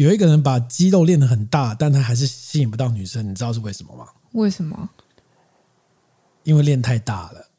有一个人把肌肉练得很大，但他还是吸引不到女生，你知道是为什么吗？为什么？因为练太大了。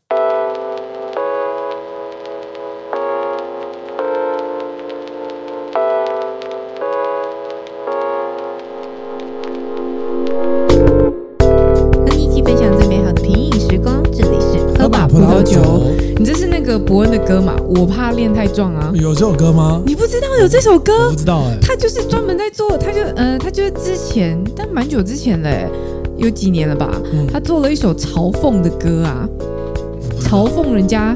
歌嘛？我怕练太壮啊！有这首歌吗？你不知道有这首歌？不知道哎、欸。他就是专门在做，他就呃，他就是之前，但蛮久之前嘞，有几年了吧？嗯、他做了一首嘲讽的歌啊，嘲讽人家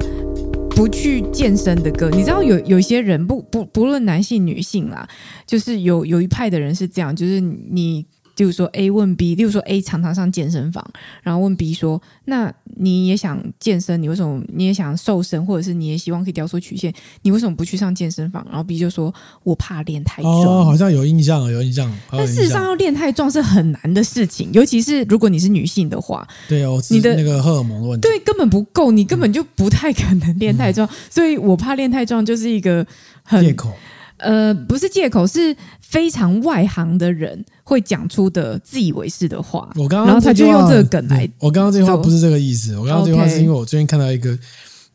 不去健身的歌。你知道有有些人不不不论男性女性啦，就是有有一派的人是这样，就是你。就是说，A 问 B，例如说 A 常常上健身房，然后问 B 说：“那你也想健身？你为什么你也想瘦身，或者是你也希望可以雕塑曲线？你为什么不去上健身房？”然后 B 就说：“我怕练太壮。”哦，好像有印象，有印象。但事实上，要练太壮是很难的事情，尤其是如果你是女性的话。对哦，你的那个荷尔蒙的问题，对，根本不够，你根本就不太可能练太壮。嗯、所以我怕练太壮就是一个很借口。呃，不是借口，是非常外行的人会讲出的自以为是的话。我刚刚，然后他就用这个梗来。我刚刚这句话不是这个意思。我刚刚这句话是因为我最近看到一个，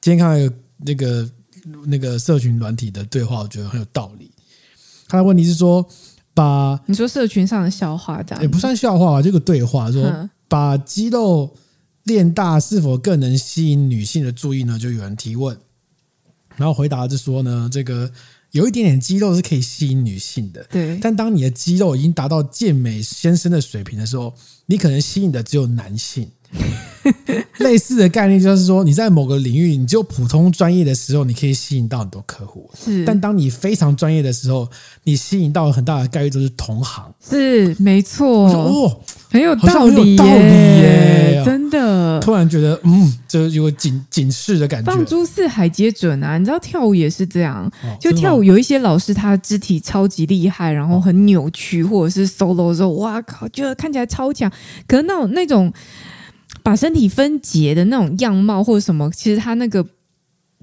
今天看到一个那个那个社群软体的对话，我觉得很有道理。他的问题是说，把你说社群上的笑话这样，也不算笑话吧，这个对话说，把肌肉练大是否更能吸引女性的注意呢？就有人提问，然后回答是说呢，这个。有一点点肌肉是可以吸引女性的，对。但当你的肌肉已经达到健美先生的水平的时候，你可能吸引的只有男性。类似的概念就是说，你在某个领域，你就普通专业的时候，你可以吸引到很多客户。是。但当你非常专业的时候，你吸引到很大的概率都是同行。是，没错。哦，很有道理，很有道理耶，真的。突然觉得，嗯，就有个警警示的感觉。放诸四海皆准啊！你知道跳舞也是这样，就跳舞有一些老师，他肢体超级厉害，然后很扭曲，或者是 solo 的时候，哇靠，觉得看起来超强。可是那种那种。把身体分解的那种样貌或者什么，其实他那个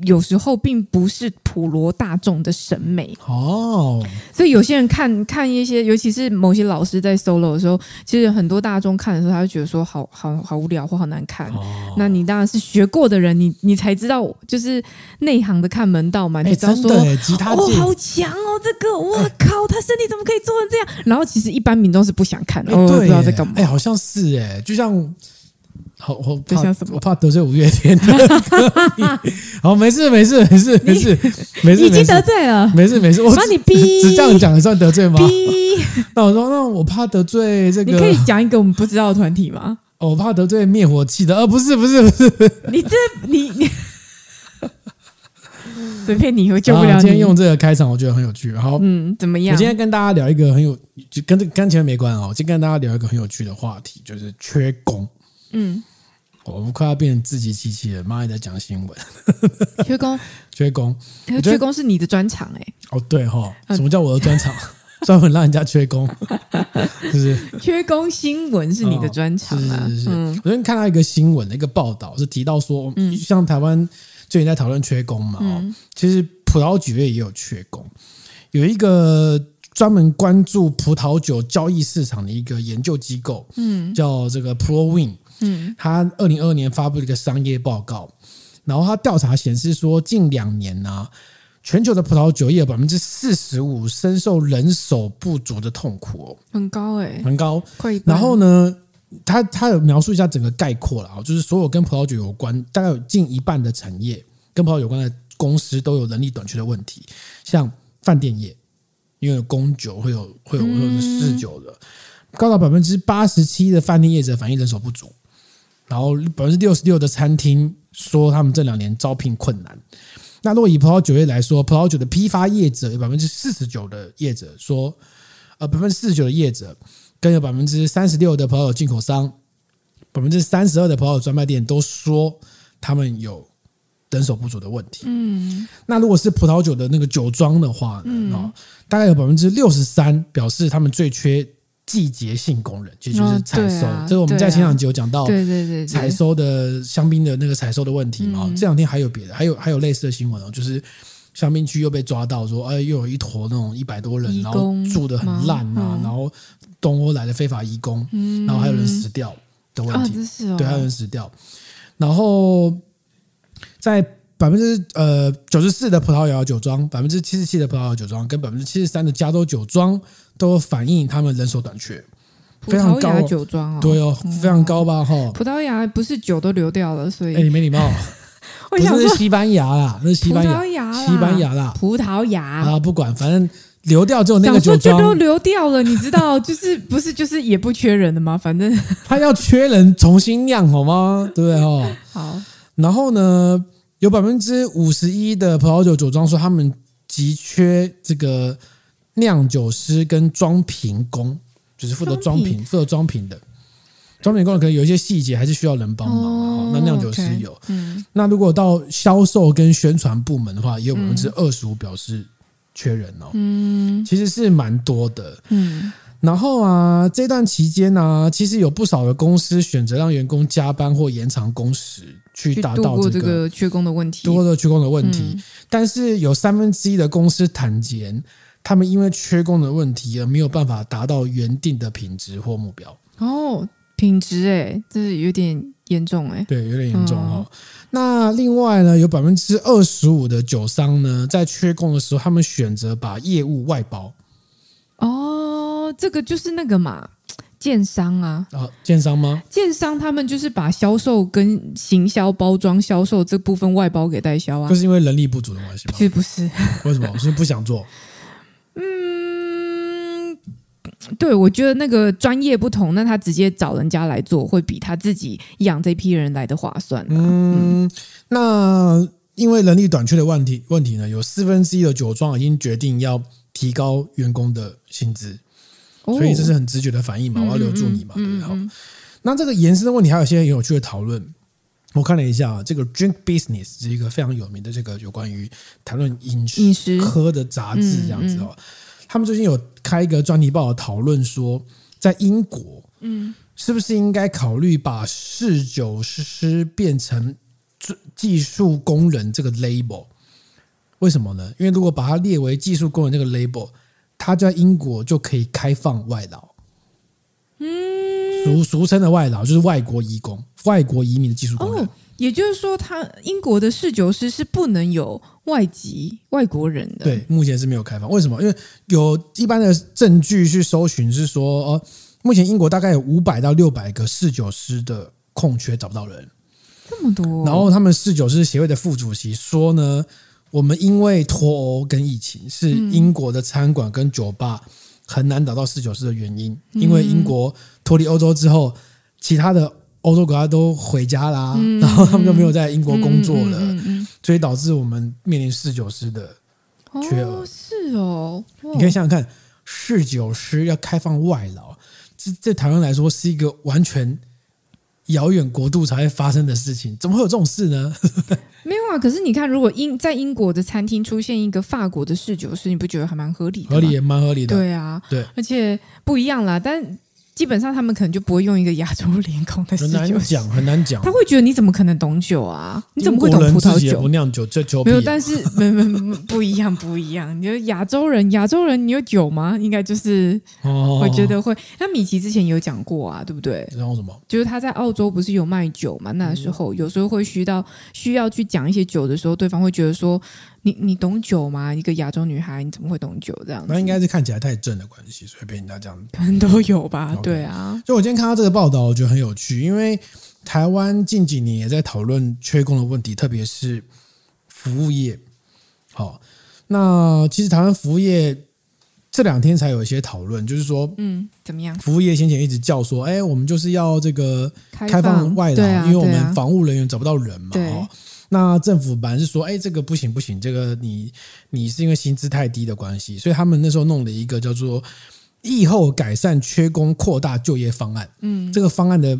有时候并不是普罗大众的审美哦。所以有些人看看一些，尤其是某些老师在 solo 的时候，其实很多大众看的时候，他就觉得说好好好无聊或好难看。哦、那你当然是学过的人，你你才知道，就是内行的看门道嘛。你知道说，吉他哦，好强哦，这个我靠，他身体怎么可以做成这样？然后其实一般民众是不想看的，对，不知道在干嘛。哎，好像是哎，就像。好，我怕我怕得罪五月天的歌迷。好，没事没事没事没事没事，已经得罪了。没事没事，我把你逼，只这样讲算得罪吗？逼。那我说，那我怕得罪这个。你可以讲一个我们不知道的团体吗？我怕得罪灭火器的。呃，不是不是不是。你这你你随便你，我救不了你。今天用这个开场，我觉得很有趣。好，嗯，怎么样？我今天跟大家聊一个很有，就跟这跟前面没关系。我今天跟大家聊一个很有趣的话题，就是缺工。嗯，我们快要变成自欺欺欺了。妈也在讲新闻，缺工，缺工，缺工是你的专长哎。哦，对哈，什么叫我的专长？专门让人家缺工，就是缺工新闻是你的专长啊。是是是，我昨天看到一个新闻的，一个报道是提到说，像台湾最近在讨论缺工嘛，其实葡萄酒业也有缺工，有一个。专门关注葡萄酒交易市场的一个研究机构，嗯，叫这个 ProWin，嗯，他二零二二年发布了一个商业报告，然后他调查显示说，近两年呢、啊，全球的葡萄酒业百分之四十五深受人手不足的痛苦哦，很高哎，很高。然后呢，他他有描述一下整个概括了啊，就是所有跟葡萄酒有关，大概有近一半的产业跟葡萄酒有关的公司都有人力短缺的问题，像饭店业。因为有供酒会有会有会有试酒的，高达百分之八十七的饭店业者反映人手不足，然后百分之六十六的餐厅说他们这两年招聘困难。那如果以葡萄酒业来说，葡萄酒的批发业者有百分之四十九的业者说，呃，百分之四十九的业者跟有百分之三十六的葡萄酒进口商，百分之三十二的葡萄酒专卖店都说他们有。人手不足的问题。嗯，那如果是葡萄酒的那个酒庄的话呢？嗯，大概有百分之六十三表示他们最缺季节性工人，也就是采收。这个我们在前两集有讲到，对对对，采收的香槟的那个采收的问题嘛。这两天还有别的，还有还有类似的新闻哦，就是香槟区又被抓到说，哎，又有一坨那种一百多人，然后住的很烂啊，嗯、然后东欧来的非法移工，嗯、然后还有人死掉的问题，对，还有人死掉，然后在。百分之呃九十四的葡萄牙酒庄，百分之七十七的葡萄牙酒庄，跟百分之七十三的加州酒庄都反映他们人手短缺，非常高。酒庄哦，对哦，非常高吧？哈，葡萄牙不是酒都流掉了，所以哎，你没礼貌。我想说是西班牙啦，那是西班牙，西班牙啦，葡萄牙啊，不管，反正流掉之后那个酒庄就都流掉了，你知道，就是不是就是也不缺人的吗？反正 他要缺人重新酿好吗？对不对？哈，好，然后呢？有百分之五十一的葡萄酒酒庄说，他们急缺这个酿酒师跟装瓶工，就是负责装瓶、负责装瓶的装瓶工，可能有一些细节还是需要人帮忙。哦、那酿酒师有，嗯、那如果到销售跟宣传部门的话，也有百分之二十五表示缺人哦。嗯，其实是蛮多的。嗯。然后啊，这段期间呢、啊，其实有不少的公司选择让员工加班或延长工时，去达到这个，这个缺工的问题。多的缺工的问题，嗯、但是有三分之一的公司坦言，他们因为缺工的问题而没有办法达到原定的品质或目标。哦，品质哎，这是有点严重哎。对，有点严重哦。嗯、那另外呢，有百分之二十五的酒商呢，在缺工的时候，他们选择把业务外包。哦这个就是那个嘛，建商啊，啊，建商吗？建商他们就是把销售跟行销、包装、销售这部分外包给代销啊，就是因为人力不足的关系吗？其实不是，为什么？我是不想做。嗯，对，我觉得那个专业不同，那他直接找人家来做，会比他自己养这批人来的划算啊。嗯，嗯，那因为人力短缺的问题，问题呢，有四分之一的酒庄已经决定要提高员工的薪资。所以这是很直觉的反应嘛，我要留住你嘛，对不对？好，那这个延伸的问题还有一些很有趣的讨论。我看了一下，这个 Drink Business 是一个非常有名的这个有关于谈论饮食喝的杂志，这样子哦。他们最近有开一个专题报道讨论说，在英国，嗯，是不是应该考虑把侍酒师变成技术工人这个 label？为什么呢？因为如果把它列为技术工人这个 label。他在英国就可以开放外劳，嗯，俗俗称的外劳就是外国移工、外国移民的技术工人。哦，也就是说，他英国的侍酒师是不能有外籍外国人的。对，目前是没有开放。为什么？因为有一般的证据去搜寻是说，呃，目前英国大概有五百到六百个侍酒师的空缺，找不到人。这么多。然后他们侍酒师协会的副主席说呢。我们因为脱欧跟疫情，是英国的餐馆跟酒吧很难找到侍酒师的原因。因为英国脱离欧洲之后，其他的欧洲国家都回家啦，然后他们就没有在英国工作了，所以导致我们面临侍酒师的缺额。是哦，你可以想想看，侍酒师要开放外劳，这对台湾来说是一个完全。遥远国度才会发生的事情，怎么会有这种事呢？没有啊，可是你看，如果英在英国的餐厅出现一个法国的侍酒师，你不觉得还蛮合理的？合理也蛮合理的。对啊，对，而且不一样啦，但。基本上他们可能就不会用一个亚洲脸孔的很难讲，很难讲。他会觉得你怎么可能懂酒啊？你怎么会懂葡萄酒？不酿酒，这酒没有，但是没没没不一样，不一样。你说亚洲人，亚洲人你有酒吗？应该就是，我觉得会。那米奇之前有讲过啊，对不对？然后什么？就是他在澳洲不是有卖酒嘛？那时候有时候会需到需要去讲一些酒的时候，对方会觉得说。你你懂酒吗？一个亚洲女孩，你怎么会懂酒这样子？那应该是看起来太正的关系，所以被人家这样。可能都有吧，Okay. 对啊。就我今天看到这个报道，我觉得很有趣，因为台湾近几年也在讨论缺工的问题，特别是服务业。好，那其实台湾服务业这两天才有一些讨论，就是说，嗯，怎么样？服务业先前一直叫说，哎，我们就是要这个开放外劳，啊、因为我们防务人员找不到人嘛，对那政府本来是说，哎，这个不行不行，这个你你是因为薪资太低的关系，所以他们那时候弄了一个叫做“疫后改善缺工扩大就业方案”。嗯，这个方案的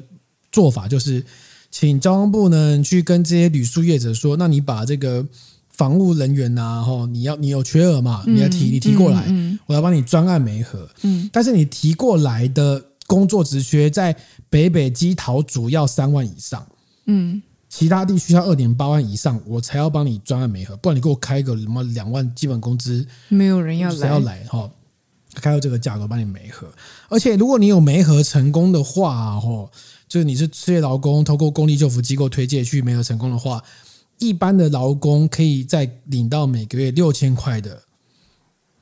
做法就是，请交通部呢去跟这些旅宿业者说，那你把这个防务人员呐，哈，你要你有缺额嘛，你要提你提过来，我要帮你专案媒合。嗯，但是你提过来的工作职缺在北北基桃主要三万以上。嗯。其他地区要二点八万以上，我才要帮你专案媒合，不然你给我开个什么两万基本工资，没有人要来，谁要来哈？开到这个价格帮你媒合，而且如果你有媒合成功的话，哈，就是你是失业劳工，透过公立救扶机构推荐去媒合成功的话，一般的劳工可以再领到每个月六千块的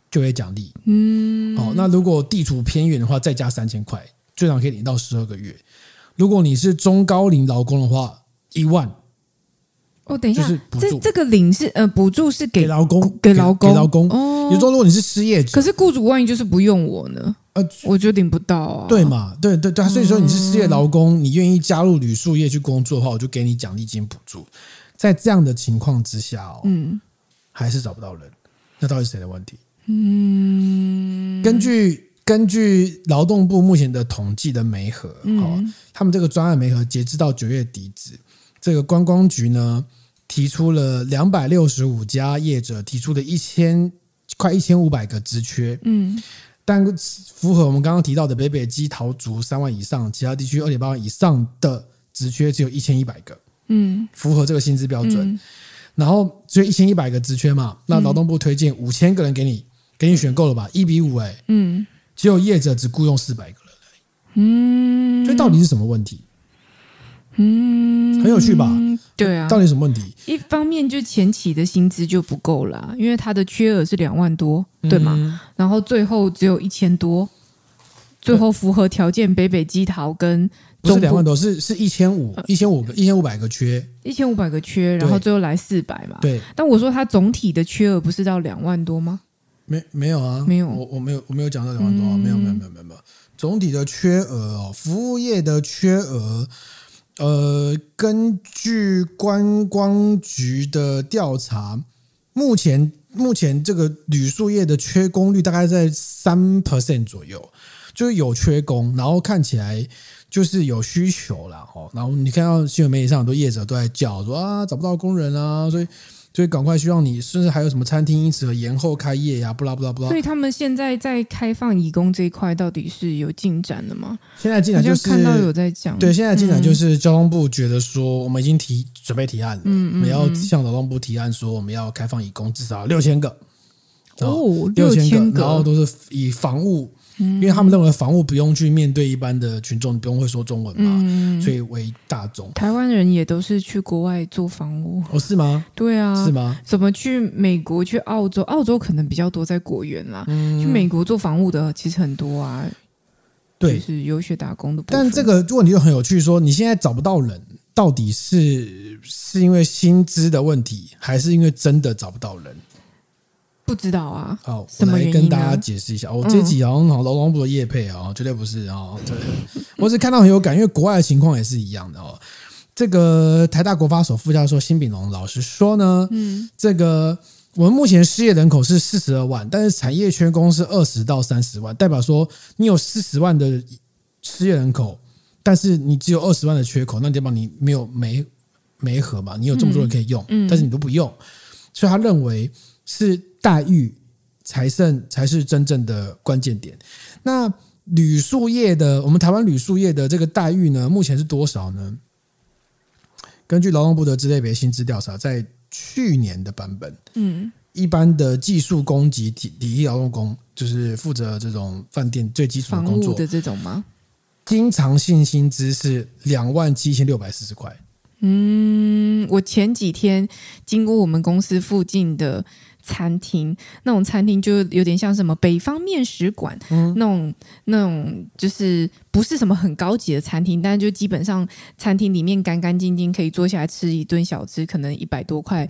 就业奖励，嗯，哦，那如果地处偏远的话，再加三千块，最长可以领到十二个月。如果你是中高龄劳工的话，一万。哦，等一下，这这个领是呃补助是给劳工给劳工给劳工哦。你说，如果你是失业者，可是雇主万一就是不用我呢？呃，我就领不到啊。对嘛？对对对，所以说你是失业劳工，你愿意加入旅宿业去工作的话，我就给你奖励金补助。在这样的情况之下哦，嗯，还是找不到人，那到底是谁的问题？嗯，根据根据劳动部目前的统计的媒合，哦，他们这个专案媒合截至到九月底止。这个观光局呢，提出了两百六十五家业者提出的一千快一千五百个职缺，嗯，但符合我们刚刚提到的北北基桃竹三万以上，其他地区二点八万以上的职缺只有一千一百个，嗯，符合这个薪资标准，嗯、然后只有一千一百个职缺嘛，那劳动部推荐五千个人给你，给你选够了吧？一比五哎，嗯，只有业者只雇佣四百个人，嗯，所以到底是什么问题？嗯，很有趣吧？对啊，到底什么问题？一方面就前期的薪资就不够了，因为他的缺额是两万多，对吗？嗯、然后最后只有一千多，最后符合条件，北北基桃跟不是两万多，是是一千五，一千五个，一千五百个缺，一千五百个缺，然后最后来四百嘛。对，但我说他总体的缺额不是到两万多吗？没没有啊？没有，我我没有我没有讲到两万多啊，没有没有没有没有没有，总体的缺额哦，服务业的缺额。呃，根据观光局的调查，目前目前这个铝塑业的缺工率大概在三 percent 左右，就是有缺工，然后看起来就是有需求了哦。然后你看到新闻媒体上很多业者都在叫说啊，找不到工人啊，所以。所以赶快希望你，甚至还有什么餐厅因此而延后开业呀？不啦不啦不啦。所以他们现在在开放义工这一块，到底是有进展的吗？现在进展就是看到有在讲。对，现在进展就是交通部觉得说，我们已经提准备提案了，嗯，我们要向劳动部提案说，我们要开放义工至少六千个。哦，六千个，然后都是以房务。因为他们认为房屋不用去面对一般的群众，不用会说中文嘛，嗯、所以为大众。台湾人也都是去国外做房屋，哦，是吗？对啊，是吗？怎么去美国、去澳洲？澳洲可能比较多，在果园啦。嗯、去美国做房屋的其实很多啊，对，是游学打工的。但这个问题就很有趣，说你现在找不到人，到底是是因为薪资的问题，还是因为真的找不到人？不知道啊，好，我来跟大家解释一下。我这集好像好劳动部的业配啊，绝对不是啊。对，我只看到很有感，因为国外的情况也是一样的哦。这个台大国发所副教授辛炳龙老师说呢，嗯，这个我们目前失业人口是四十二万，但是产业缺工是二十到三十万，代表说你有四十万的失业人口，但是你只有二十万的缺口，那代表你没有没没合嘛？你有这么多人可以用，但是你都不用，所以他认为是。待遇才是才是真正的关键点。那旅宿业的，我们台湾旅宿业的这个待遇呢，目前是多少呢？根据劳动部的职类别薪资调查，在去年的版本，嗯，一般的技术工及体体力劳动工，就是负责这种饭店最基础的工作的这种吗？经常性薪资是两万七千六百四十块。嗯，我前几天经过我们公司附近的。餐厅那种餐厅就有点像什么北方面食馆，嗯、那种那种就是不是什么很高级的餐厅，但是就基本上餐厅里面干干净净，可以坐下来吃一顿小吃，可能一百多块，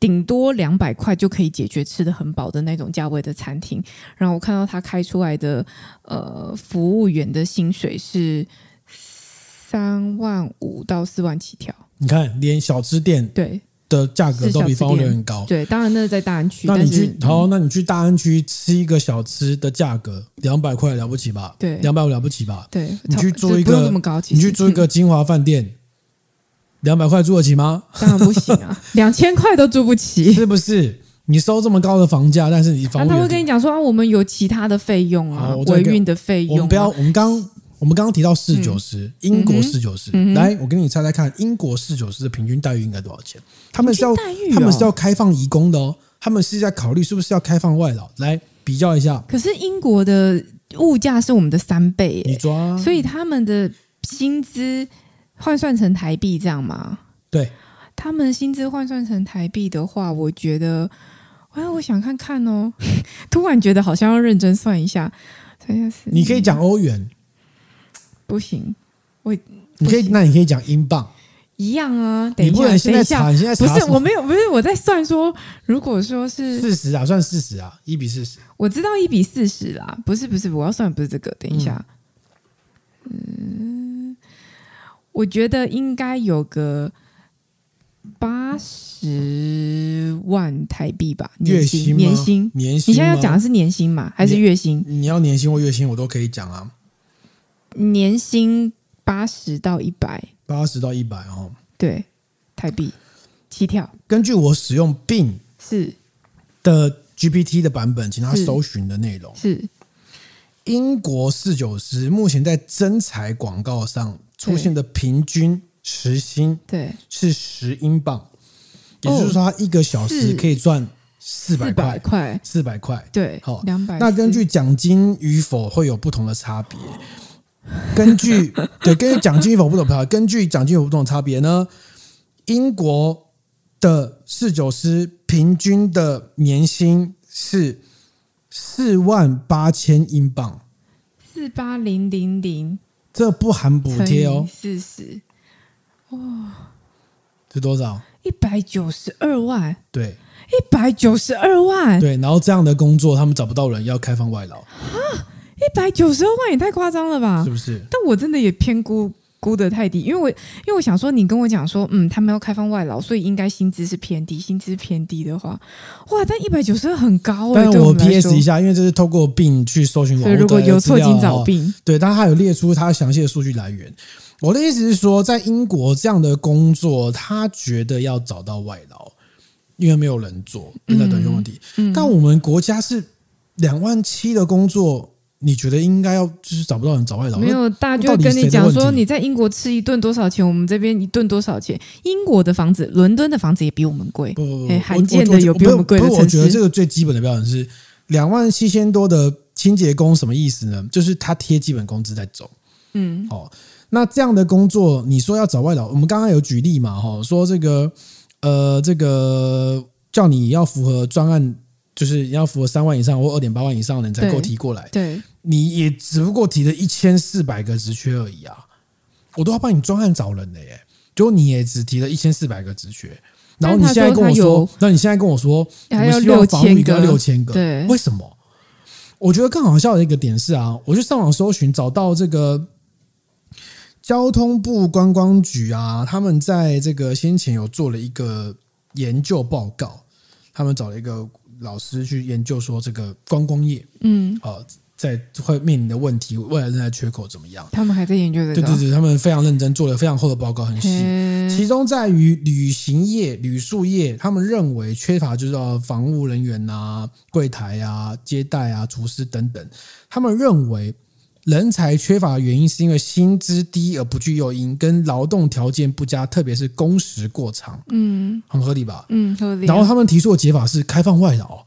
顶多两百块就可以解决吃得很饱的那种价位的餐厅。然后我看到他开出来的呃服务员的薪水是三万五到四万起跳。你看，连小吃店对。的价格都比房务员很高，对，当然那是在大安区。那你去好，那你去大安区吃一个小吃的价格两百块了不起吧？对，两百五了不起吧？对，你去住一个，你去住一个金华饭店，两百块住得起吗？当然不行啊，两千块都住不起，是不是？你收这么高的房价，但是你房务员、啊、他会跟你讲说啊，我们有其他的费用啊，维运的费用、啊。我们不要，我们刚。我我们刚刚提到四九师，嗯、英国四九师，嗯、来，我给你猜猜看，英国四九师的平均待遇应该多少钱？他们是要、哦、他们是要开放移工的哦，他们是在考虑是不是要开放外劳，来比较一下。可是英国的物价是我们的三倍，你抓，所以他们的薪资换算成台币这样吗？对，他们薪资换算成台币的话，我觉得，哎，我想看看哦，突然觉得好像要认真算一下。你可以讲欧元，不行，我你可以，那你可以讲英镑，一样啊。等一下，你不能现在查，你现在不是我没有，不是我在算说，如果说是四十啊，算四十啊，一比四十，我知道一比四十啦，不是不是，我要算不是这个，等一下，嗯，我觉得应该有个八十万台币吧，年薪年薪。年薪，你现在要讲的是年薪嘛，还是月薪？你要年薪或月薪，我都可以讲啊。年薪八十到一百，八十到一百哦，对，台币。起跳。根据我使用 Bing 是。的 GPT 的版本，请他搜寻的内容。是。英国四九师目前在征才广告上出现的平均时薪，对，是十英镑，也就是说他一个小时可以赚四百块，四百块，对，好，两百。那根据奖金与否会有不同的差别。根据对，根据奖金与否不同，根据奖金有不同差别呢。英国的侍酒师平均的年薪是四万八千英镑，四八零零零，这不含补贴哦，四十，哇，是多少？一百九十二万，对，一百九十二万，对。然后这样的工作，他们找不到人，要开放外劳啊。一百九十二万也太夸张了吧？是不是？但我真的也偏估估的太低，因为我因为我想说，你跟我讲说，嗯，他们要开放外劳，所以应该薪资是偏低。薪资偏低的话，哇，但一百九十二很高哎、欸。但我 PS 一下，因为这是透过 Bing 去搜寻网络，如果有错，请找 Bing。对，但他有列出他详细的数据来源。我的意思是说，在英国这样的工作，他觉得要找到外劳，因为没有人做，现在等于问题。嗯嗯、但我们国家是两万七的工作。你觉得应该要就是找不到人找外劳？没有，大家就跟你讲说，你在英国吃一顿多少钱？我们这边一顿多少钱？英国的房子，伦敦的房子也比我们贵。不不不，罕见的有比我们贵的城市。不，我觉得这个最基本的标准是两万七千多的清洁工，什么意思呢？就是他贴基本工资在走。嗯，好，那这样的工作，你说要找外劳，我们刚刚有举例嘛？哈，说这个呃，这个叫你要符合专案，就是要符合三万以上或二点八万以上的人才够提过来。对。对你也只不过提了一千四百个职缺而已啊，我都要帮你专案找人的耶，就你也只提了一千四百个职缺，然后你现在跟我说，那你现在跟我说，我们希望房屋一个六千个，对，为什么？我觉得更好笑的一个点是啊，我去上网搜寻，找到这个交通部观光局啊，他们在这个先前有做了一个研究报告，他们找了一个老师去研究说这个观光业，嗯，呃。在会面临的问题，未来人才缺口怎么样？他们还在研究这个。对对对，他们非常认真，做了非常厚的报告，很细。其中在于旅行业、旅宿业，他们认为缺乏就是要房务人员啊、柜台啊、接待啊、厨师等等。他们认为人才缺乏的原因是因为薪资低而不具诱因，跟劳动条件不佳，特别是工时过长。嗯，很合理吧？嗯，合理。然后他们提出的解法是开放外劳。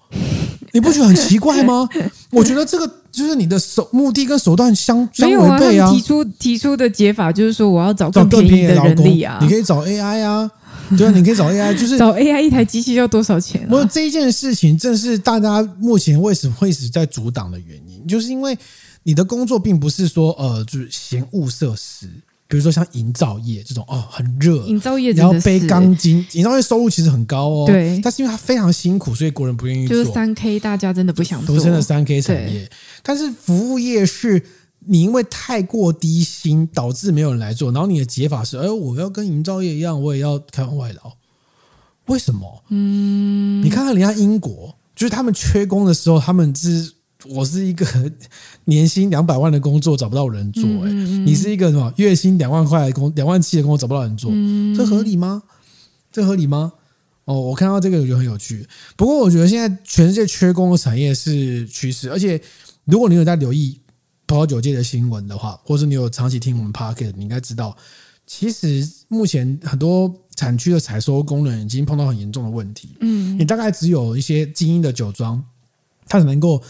你不觉得很奇怪吗？我觉得这个就是你的手目的跟手段相相违背啊！提出提出的解法就是说，我要找更便宜的人力啊！你可以找 AI 啊，对啊，你可以找 AI，就是 找 AI 一台机器要多少钱啊？我这一件事情正是大家目前为什么会一直在阻挡的原因，就是因为你的工作并不是说呃，就是嫌恶设施。比如说像营造业这种哦，很热，营造业然后背钢筋，营造业收入其实很高哦，对，但是因为它非常辛苦，所以国人不愿意做。就是三 K，大家真的不想做。独身的三 K 产业，但是服务业是你因为太过低薪导致没有人来做，然后你的解法是，哎，我要跟营造业一样，我也要开放外劳。为什么？嗯，你看看人家英国，就是他们缺工的时候，他们是。我是一个 年薪两百万的工作找不到人做，欸，哎，你是一个什么月薪两万块的工两万七的工作找不到人做，这合理吗？这合理吗？哦，我看到这个我觉得很有趣。不过我觉得现在全世界缺工的产业是趋势，而且如果你有在留意葡萄酒界的新闻的话，或是你有长期听我们 Podcast，你应该知道，其实目前很多产区的采收工人已经碰到很严重的问题。嗯，你大概只有一些精英的酒庄，它只能够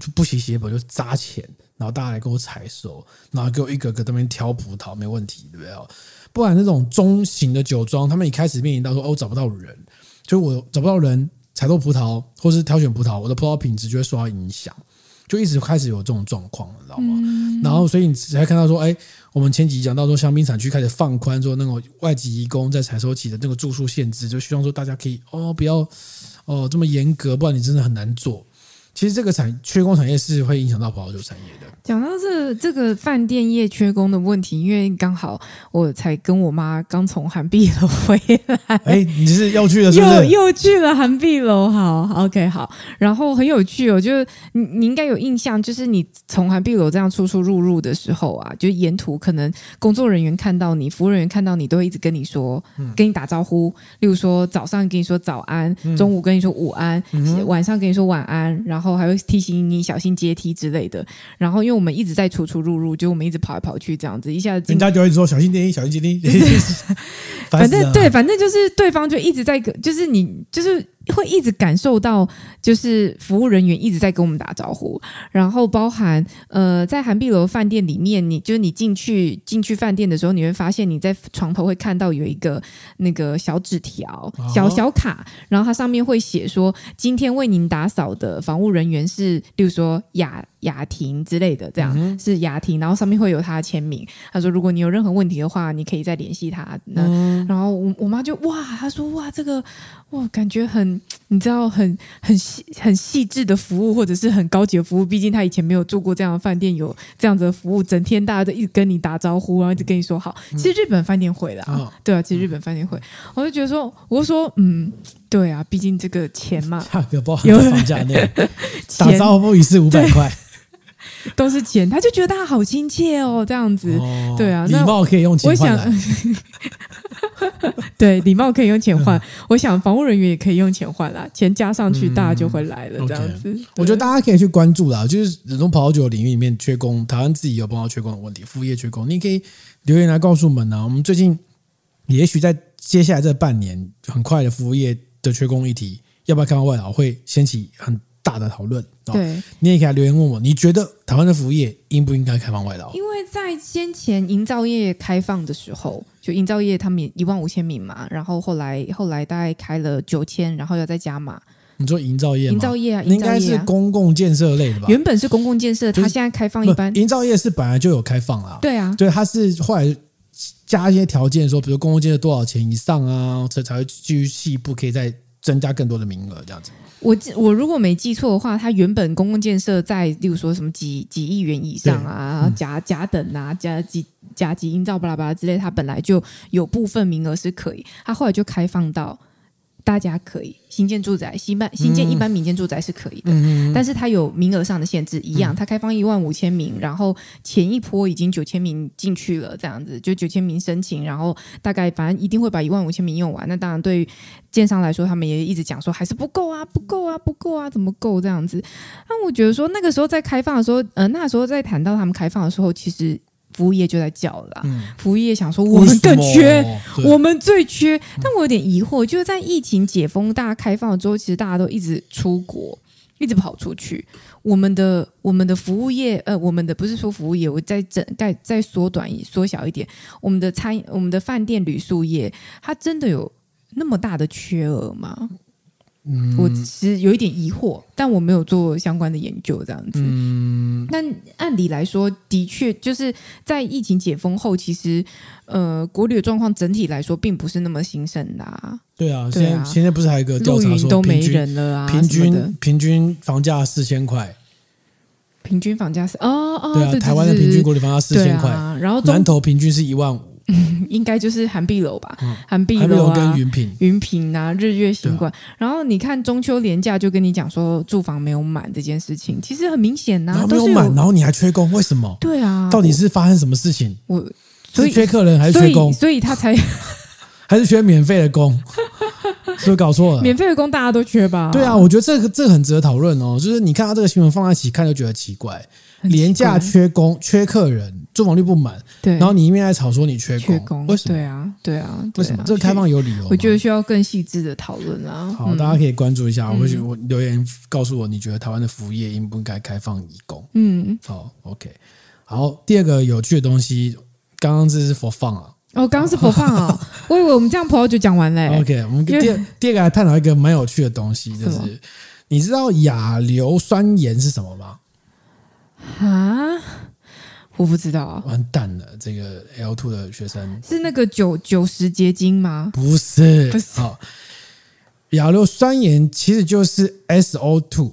就不惜血本就砸钱，然后大家来给我采收，然后给我一个个在那边挑葡萄，没问题，对不对？不然那种中型的酒庄，他们一开始面临到说哦找不到人，就我找不到人采购葡萄或是挑选葡萄，我的葡萄品质就会受到影响。就一直开始有这种状况，你知道吗？嗯、然后，所以你才看到说，哎，我们前几集讲到说，香槟产区开始放宽说那种外籍移工在采收期的那个住宿限制，就希望说大家可以哦，不要哦这么严格，不然你真的很难做。其实这个产缺工产业是会影响到葡萄酒产业的。讲到这这个饭店业缺工的问题，因为刚好我才跟我妈刚从韩碧楼回来。哎，你是又去了是不是？又又去了韩碧楼，好，OK，好。然后很有趣哦，就是你你应该有印象，就是你从韩碧楼这样出出入入的时候啊，就沿途可能工作人员看到你，服务人员看到你，都会一直跟你说，嗯、跟你打招呼。例如说早上跟你说早安，中午跟你说午安，嗯、晚上跟你说晚安，然后。然后还会提醒你小心阶梯之类的。然后因为我们一直在出出入入，就我们一直跑来跑去这样子，一下子人家就会说小心阶梯，小心阶梯。反正对，反正就是对方就一直在，就是你就是。会一直感受到，就是服务人员一直在跟我们打招呼，然后包含呃，在韩碧楼饭店里面，你就是你进去进去饭店的时候，你会发现你在床头会看到有一个那个小纸条、小小卡，然后它上面会写说，今天为您打扫的房务人员是，例如说雅雅婷之类的，这样、是雅婷，然后上面会有他的签名。他说，如果你有任何问题的话，你可以再联系他。那、嗯、然后我我妈就哇，她说哇，这个哇，感觉很。你知道很很细很细致的服务，或者是很高级的服务。毕竟他以前没有住过这样的饭店，有这样子的服务，整天大家都一直跟你打招呼，然后一直跟你说好。其实日本饭店会的啊，对啊，其实日本饭店会。我就觉得说，我就说，嗯，对啊，毕竟这个钱嘛，价格包含在房价内，打招呼一次五百块。都是钱，他就觉得他好亲切哦，这样子，哦、对啊，礼貌可以用钱换来。对，礼貌可以用钱换。嗯、我想，房务人员也可以用钱换啦，钱加上去，大家就会来了，嗯、这样子。okay 我觉得大家可以去关注啦，就是人工葡萄酒领域里面缺工，台湾自己有碰到缺工的问题，服务业缺工，你可以留言来告诉我们呢。我们最近也许在接下来这半年，很快的服务业的缺工议题，要不要开放外劳，会掀起很。大的讨论，对，你也可以留言问我，你觉得台湾的服务业应不应该开放外劳？因为在先前营造业开放的时候，就营造业他们一万五千名嘛，然后后来后来大概开了九千，然后要再加码。你说营造业？营造业啊，应该是公共建设类的吧？原本是公共建设，它现在开放一般。营造业是本来就有开放啊，对啊，对，它是后来加一些条件，说比如公共建设多少钱以上啊，这才会继续细部可以再增加更多的名额这样子。我记我如果没记错的话，它原本公共建设在，例如说什么几几亿元以上啊，甲甲等啊，甲级甲级营造巴拉巴拉之类，它本来就有部分名额是可以，它后来就开放到。大家可以新建住宅，新办新建一般民间住宅是可以的，嗯、但是它有名额上的限制，一样，它开放一万五千名，然后前一波已经九千名进去了，这样子就九千名申请，然后大概反正一定会把一万五千名用完。那当然，对于建商来说，他们也一直讲说还是不够啊，不够啊，不够啊，怎么够这样子？那我觉得说那个时候在开放的时候，呃，那时候在谈到他们开放的时候，其实。服务业就在叫了，嗯、服务业想说我们更缺，我们最缺。但我有点疑惑，就是在疫情解封、大家开放了之后，其实大家都一直出国，一直跑出去。我们的我们的服务业，呃，我们的不是说服务业，我再整再再缩短缩小一点，我们的餐我们的饭店旅宿业，它真的有那么大的缺额吗？嗯，我其实有一点疑惑，但我没有做相关的研究，这样子。嗯，但按理来说，的确就是在疫情解封后，其实呃，国旅的状况整体来说并不是那么兴盛的啊。对啊，现在现在不是还有一个调查说，都没人了啊，平均平均房价四千块，平均房价是哦哦，对啊，台湾的平均国旅房价四千块，然后南投平均是一万五。嗯，应该就是涵碧楼吧，涵碧楼跟云品、云品啊，日月行馆。然后你看中秋连假就跟你讲说住房没有满这件事情，其实很明显呐，没有满，然后你还缺工，为什么？对啊，到底是发生什么事情？我所以缺客人还是缺工？所以他才 还是缺免费的工，是不是搞错了？免费的工大家都缺吧？对啊，我觉得这个这个很值得讨论哦。就是你看到这个新闻放在一起看，就觉得奇怪。廉价缺工、缺客人、住房率不满，对，然后你一面在吵说你缺工，缺工，为什么？对啊，对啊，为什么？这个开放有理由？我觉得需要更细致的讨论啊。好，大家可以关注一下，或许我留言告诉我，你觉得台湾的服务业应不应该开放移工？嗯，好，OK。好，第二个有趣的东西，刚刚这是 for fun 啊。哦，刚刚是 for fun 啊，我以为我们这样葡萄酒讲完嘞。OK，我们第二第二个来探讨一个蛮有趣的东西，就是你知道亚硫酸盐是什么吗？啊，我不知道啊，完蛋了！这个 L two 的学生是那个九九十结晶吗？不是，不是。好，亚硫酸盐其实就是 SO two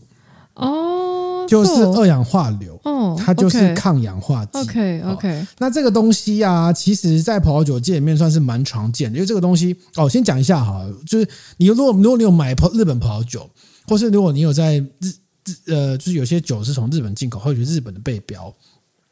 哦，就是二氧化硫哦，它就是抗氧化剂。OK OK，那这个东西啊，其实在葡萄酒界里面算是蛮常见的，因为这个东西哦，先讲一下哈，就是你如果如果你有买日本葡萄酒，或是如果你有在日日。呃，就是有些酒是从日本进口，或者日本的背标，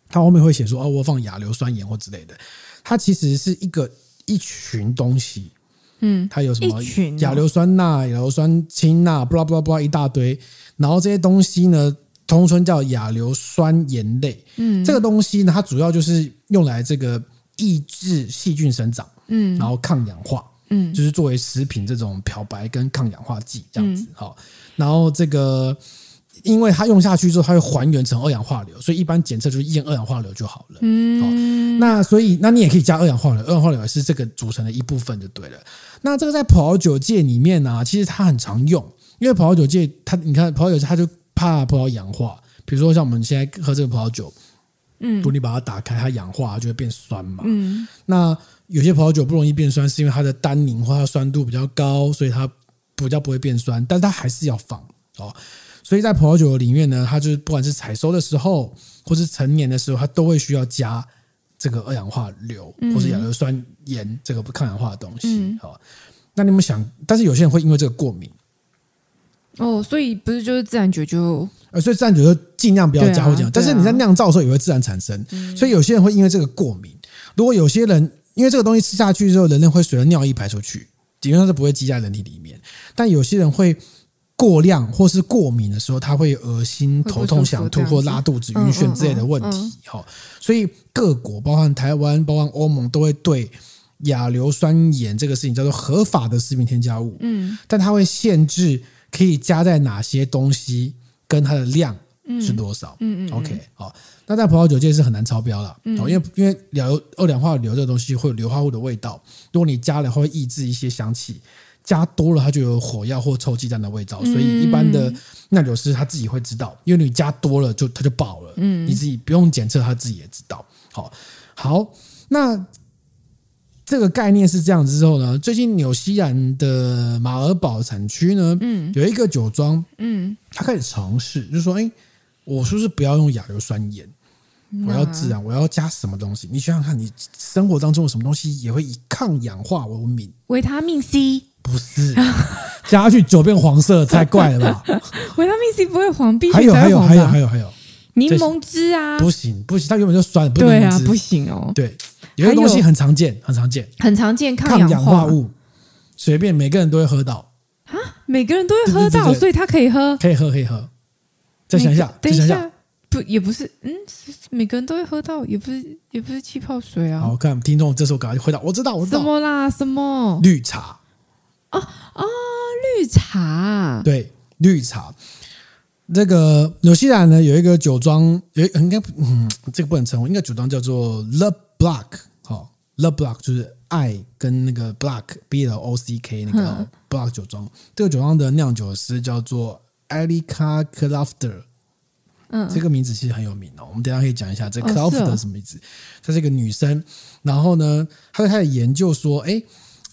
它后面会写说哦，我放亚硫酸盐或之类的。它其实是一个一群东西，嗯，它有什么亚硫酸钠、亚硫酸氢钠，布拉布拉布拉一大堆。然后这些东西呢，通称叫亚硫酸盐类。嗯，这个东西呢，它主要就是用来这个抑制细菌生长，嗯，然后抗氧化，嗯，就是作为食品这种漂白跟抗氧化剂这样子。好，然后这个。因为它用下去之后，它会还原成二氧化硫，所以一般检测就是验二氧化硫就好了。嗯，好，那所以那你也可以加二氧化硫，二氧化硫也是这个组成的一部分就对了。那这个在葡萄酒界里面呢、啊，其实它很常用，因为葡萄酒界它你看葡萄酒它就怕葡萄氧化，比如说像我们现在喝这个葡萄酒，嗯，如果你把它打开，它氧化它就会变酸嘛。嗯，那有些葡萄酒不容易变酸，是因为它的单宁或它酸度比较高，所以它比较不会变酸，但是它还是要放哦。所以在葡萄酒里面呢，它就是不管是采收的时候，或是陈年的时候，它都会需要加这个二氧化硫或是亚硫酸盐这个不抗氧化的东西。好，那你们想，但是有些人会因为这个过敏。哦，所以不是就是自然酒就，呃，所以自然酒就尽量不要加或这样。但是你在酿造的时候也会自然产生，所以有些人会因为这个过敏。如果有些人因为这个东西吃下去之后，人类会随着尿液排出去，基本上是不会积在人体里面。但有些人会。过量或是过敏的时候，他会恶心、头痛、想吐或拉肚子、晕眩之类的问题。哈，所以各国，包含台湾、包含欧盟，都会对亚硫酸盐这个事情叫做合法的食品添加物。嗯，但它会限制可以加在哪些东西，跟它的量是多少。嗯嗯，OK，好，那在葡萄酒界是很难超标了。嗯，因为因为硫二氧化硫这个东西会有硫化物的味道，如果你加了，会抑制一些香气。加多了，它就有火药或臭鸡蛋的味道，所以一般的酿酒师他自己会知道，因为你加多了就它就爆了。嗯，你自己不用检测，他自己也知道。好，好，那这个概念是这样子之后呢，最近纽西兰的马尔堡产区呢，嗯，有一个酒庄，嗯，他开始尝试，就是说，哎，我是不是不要用亚硫酸盐？我要自然，我要加什么东西？你想想看，你生活当中有什么东西也会以抗氧化为名？维他命 C。不是，加下去酒变黄色才怪了吧？维他命 C 不会黄，必须还有还有还有还有还有柠檬汁啊！不行不行，它原本就酸，不对啊，不行哦。对，有些东西很常见，很常见，很常见，抗氧化物，随便每个人都会喝到啊，每个人都会喝到，所以他可以喝，可以喝可以喝。再想一下，等一下，不也不是，嗯，每个人都会喝到，也不是也不是气泡水啊。好，看听众这时候赶快回答，我知道我知道什么啦？什么绿茶？哦哦，绿茶，对，绿茶。这个纽西兰呢，有一个酒庄，有应该嗯，这个不能称呼，应该酒庄叫做 The Block，好，Le Block 就是爱跟那个 Block B L O C K 那个 Block 酒庄。这个酒庄的酿酒师叫做 Erica Klafter，嗯，这个名字其实很有名哦。我们等下可以讲一下这个 Klafter 什么意思。她是一个女生，然后呢，她就开始研究说，哎。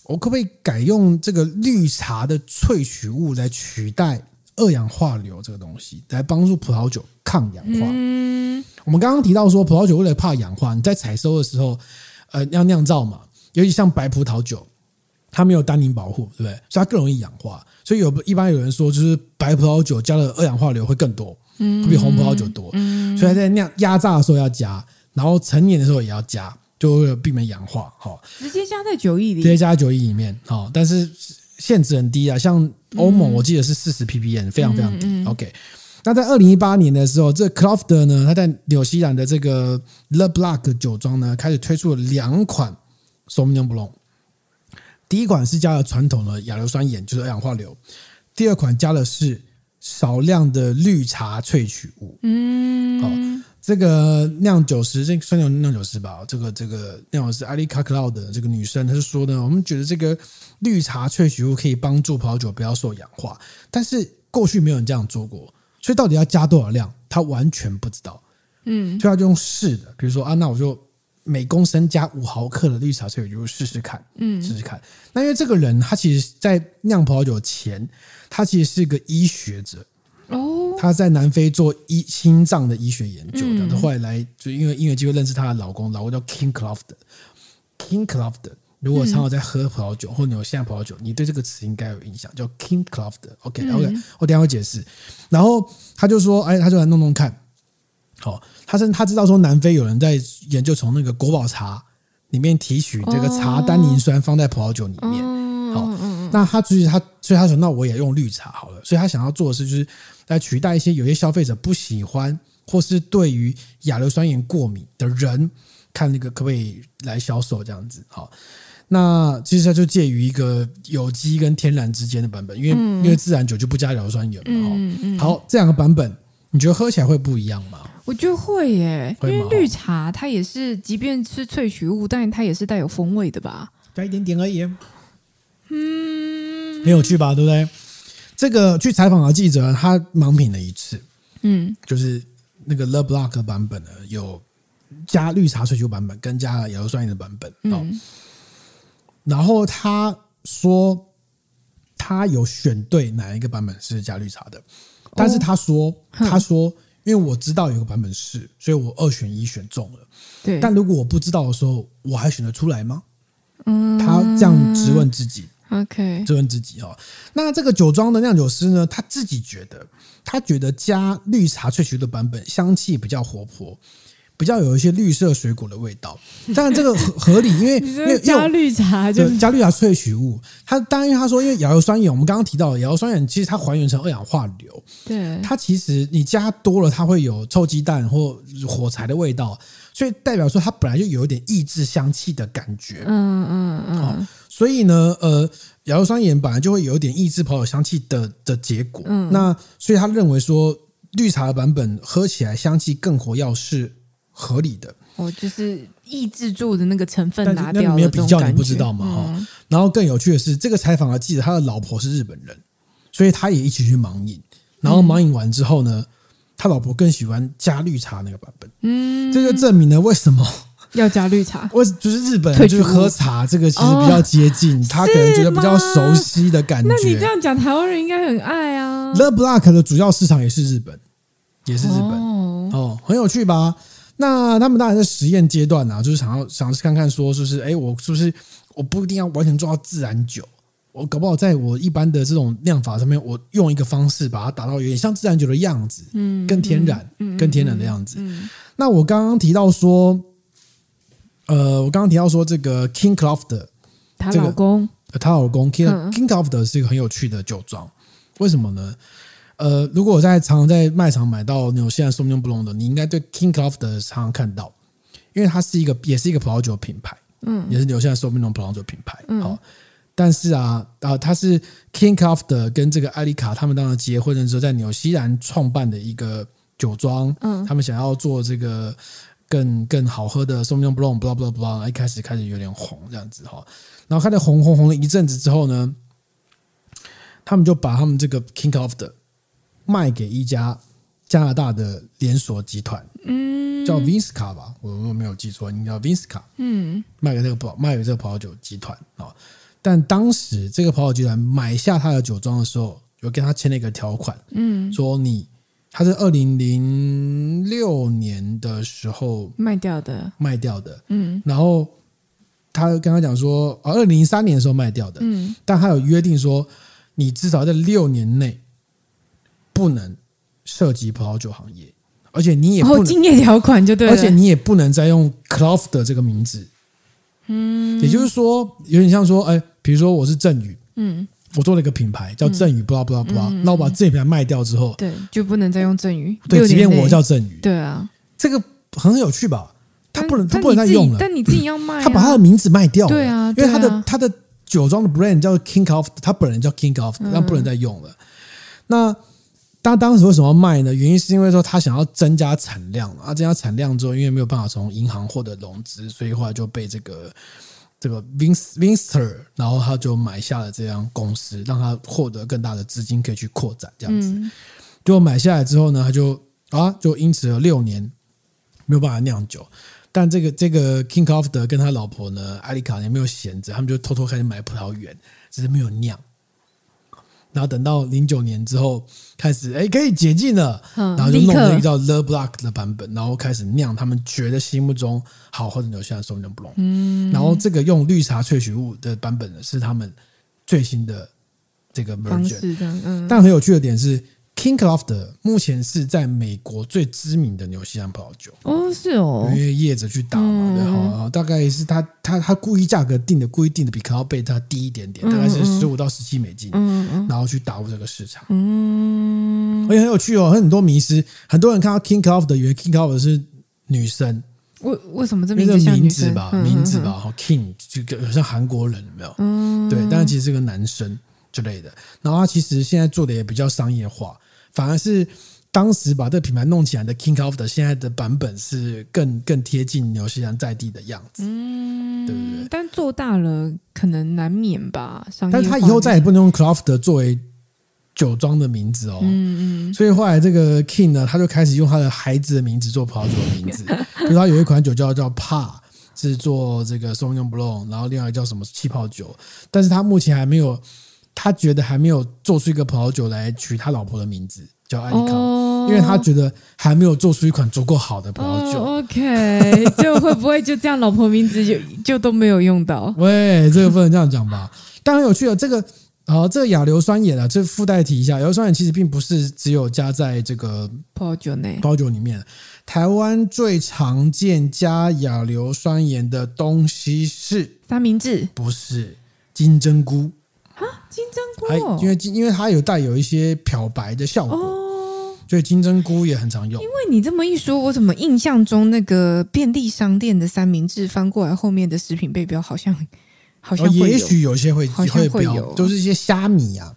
我可不可以改用这个绿茶的萃取物来取代二氧化硫这个东西，来帮助葡萄酒抗氧化？嗯，我们刚刚提到说，葡萄酒为了怕氧化，你在采收的时候，呃，要酿造嘛，尤其像白葡萄酒，它没有单宁保护，对不对？所以它更容易氧化。所以有一般有人说，就是白葡萄酒加了二氧化硫会更多，嗯，会比红葡萄酒多。嗯，所以在酿压榨的时候要加，然后成年的时候也要加。就会避免氧化，好，直接加在酒液里，直接加在酒液里面，好，但是限制很低啊，像欧盟我记得是四十 ppm，非常非常低。OK，那在二零一八年的时候，这 Croft 呢，他在纽西兰的这个 Le Blanc 酒庄呢，开始推出了两款 s o m i g n o n Blanc，。第一款是加了传统的亚硫酸盐，就是二氧化硫；第二款加的是少量的绿茶萃取物。嗯，好，这个酿酒师，这算酿酒师吧？这个这个酿酒师艾丽卡克劳的这个女生，她就说呢，我们觉得这个绿茶萃取物可以帮助葡萄酒不要受氧化，但是过去没有人这样做过。所以到底要加多少量，他完全不知道。嗯，所以他就用试的，比如说啊，那我就每公升加五毫克的绿茶萃取物试试看，嗯，试试看。那因为这个人他其实，在酿葡萄酒前，他其实是个医学者哦，他在南非做医心脏的医学研究的。他后来来就因为音乐机会认识她的老公，老公叫 King Croft，King Croft。如果常常在喝葡萄酒，或者有现在葡萄酒，你对这个词应该有印象，叫 King Croft。OK，OK，我等下会解释。然后他就说：“哎，他就来弄弄看。”好，他是他知道说南非有人在研究从那个国宝茶里面提取这个茶单宁酸放在葡萄酒里面。好，那他所以他所以他说：“那我也用绿茶好了。”所以他想要做的是，就是来取代一些有些消费者不喜欢或是对于亚硫酸盐过敏的人，看那个可不可以来销售这样子。好。那其实它就介于一个有机跟天然之间的版本，因为、嗯、因为自然酒就不加硫酸盐嘛。嗯嗯、好，这两个版本，你觉得喝起来会不一样吗？我觉得会耶，会？因为绿茶它也是，即便是萃取物，但它也是带有风味的吧？加一点点而已。嗯，很有趣吧？对不对？这个去采访的记者，他盲品了一次，嗯，就是那个 Blanc 的版本呢，有加绿茶萃取版本，跟加了亚硝酸盐的版本。嗯。然后他说，他有选对哪一个版本是加绿茶的，但是他说，哦、他说，因为我知道有个版本是，所以我二选一选中了。对，但如果我不知道的时候，我还选得出来吗？嗯，他这样质问自己。OK，质问自己哦。那这个酒庄的酿酒师呢，他自己觉得，他觉得加绿茶萃取的版本香气比较活泼。比较有一些绿色水果的味道，当然这个合合理，因为 因为加绿茶就加绿茶萃取物，它当然他说，因为亚硫酸盐，我们刚刚提到的亚硫酸盐，其实它还原成二氧化硫，对，它其实你加多了，它会有臭鸡蛋或火柴的味道，所以代表说它本来就有一点抑制香气的感觉，嗯嗯嗯，所以呢，呃，亚硫酸盐本来就会有一点抑制葡萄香气的的结果，嗯，那所以他认为说绿茶的版本喝起来香气更活跃是。合理的哦，就是抑制住的那个成分拿掉的，没有比较你不知道嘛哈。嗯、然后更有趣的是，这个采访的记者他的老婆是日本人，所以他也一起去盲饮。然后盲饮完之后呢，他老婆更喜欢加绿茶那个版本。嗯，这就证明了为什么 要加绿茶。为就是日本人就是喝茶这个其实比较接近，哦、他可能觉得比较熟悉的感觉。那你这样讲，台湾人应该很爱啊。The Black 的主要市场也是日本，也是日本哦，哦，很有趣吧？那他们当然在实验阶段啊，就是想要想试看看说，是不是哎，我是不是我不一定要完全做到自然酒，我搞不好在我一般的这种酿法上面，我用一个方式把它打到有点像自然酒的样子，嗯，更天然，嗯，更天然的样子。那我刚刚提到说，呃，我刚刚提到说这个 King Croft，她老公，她老公 King King Croft 是一个很有趣的酒庄，为什么呢？呃，如果我在常常在卖场买到纽西兰 Sauvignon Blanc 的，你应该对 King Croft 的常常看到，因为它是一个也是一个葡萄酒品牌，嗯，也是纽西兰 Sauvignon Blanc 葡萄酒品牌，嗯，好，但是啊啊，他是 King Croft 跟这个艾丽卡他们当时结婚的时候，在纽西兰创办的一个酒庄，嗯，他们想要做这个更更好喝的 Sauvignon Blanc，blah blah blah，一开始开始有点红这样子哈，然后开始红红红了一阵子之后呢，他们就把他们这个 King Croft 卖给一家加拿大的连锁集团，嗯，叫 Vinska 吧，我如果没有记错，应该叫 Vinska，嗯，卖给这个葡卖给这个葡萄酒集团啊。但当时这个葡萄酒集团买下他的酒庄的时候，有跟他签了一个条款，嗯，说你他是二零零六年的时候卖掉的，卖掉的，嗯，然后他跟他讲说，啊，二零零三年的时候卖掉的，嗯，但他有约定说，你至少在六年内。不能涉及葡萄酒行业，而且你也不能，竞业条款就对了，而且你也不能再用 Cloth 的这个名字。嗯，也就是说，有点像说，哎，比如说我是郑宇，嗯，我做了一个品牌叫振宇，不知道不知道不知道，那我把这品牌卖掉之后，对，就不能再用振宇。对，即便我叫振宇，对啊，这个很有趣吧？他不能，他不能再用了。但你自己要卖，他把他的名字卖掉了。对啊，因为他的他的酒庄的 brand 叫 King of，他本人叫 King of，那不能再用了。那他当时为什么要卖呢？原因是因为说他想要增加产量啊，增加产量之后，因为没有办法从银行获得融资，所以后来就被这个这个 Vince Vinster，然后他就买下了这样公司，让他获得更大的资金可以去扩展这样子。结果买下来之后呢，他就啊，就因此有六年没有办法酿酒。但这个这个 King Croft 跟他老婆呢，艾丽卡也没有闲着，他们就偷偷开始买葡萄园，只是没有酿。然后等到零九年之后开始，哎，可以解禁了，然后就弄了一个叫 Le Block 的版本，然后开始酿他们觉得心目中好喝的纽西兰 Sauvignon Blanc。嗯，然后这个用绿茶萃取物的版本呢，是他们最新的这个 version。嗯，但很有趣的点是。King Croft 目前是在美国最知名的纽西兰葡萄酒。哦，是哦，因为业者去打嘛，然后、嗯、大概是他他他故意价格定的，故意定的比 Crown 贝它低一点点，大概是十五到十七美金，嗯嗯，然后去打入这个市场，嗯，而且很有趣哦，很多迷思，很多人看到 King Croft 以为 King Croft 是女生，为为什么这名字像名字吧，名字吧，好 King 就好像韩国人有没有？嗯，对，但是其实是个男生之类的，然后他其实现在做的也比较商业化。反而是当时把这个品牌弄起来的 King Croft 现在的版本是更更贴近纽西兰在地的样子，嗯，对不对？但做大了可能难免吧。但是他以后再也不能用 Croft 作为酒庄的名字哦，嗯嗯。所以后来这个 King 呢，他就开始用他的孩子的名字做葡萄酒的名字，比如他有一款酒叫叫 Pa，是做这个 s o m i g n o n Blanc，然后另外叫什么气泡酒，但是他目前还没有。他觉得还没有做出一个葡萄酒来取他老婆的名字，叫艾利卡，因为他觉得还没有做出一款足够好的葡萄酒。OK，就会不会就这样，老婆名字就就都没有用到？喂，这个不能这样讲吧？但很有趣的，这个啊，这个亚硫酸盐啊，这附带提一下，亚硫酸盐其实并不是只有加在这个葡萄酒内，葡萄酒里面。台湾最常见加亚硫酸盐的东西是三明治，不是金针菇。啊，金针菇，因为因为它有带有一些漂白的效果，哦、所以金针菇也很常用。因为你这么一说，我怎么印象中那个便利商店的三明治翻过来后面的食品背标好像好像也许有些会会标，都是一些虾米啊、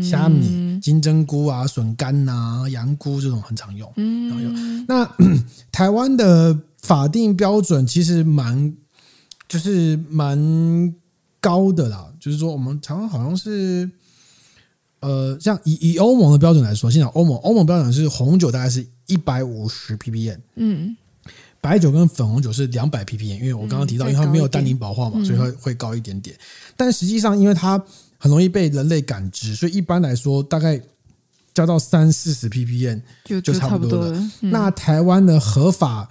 虾米、嗯、金针菇啊、笋干啊、羊菇这种很常用。嗯，那 台湾的法定标准其实蛮就是蛮高的啦。就是说，我们台湾好像是，呃，像以以欧盟的标准来说，现在欧盟欧盟标准是红酒大概是一百五十 ppm，嗯，白酒跟粉红酒是两百 ppm，因为我刚刚提到，因为它没有单宁保化嘛，所以它会高一点点。但实际上，因为它很容易被人类感知，所以一般来说，大概加到三四十 ppm 就就差不多了。那台湾的合法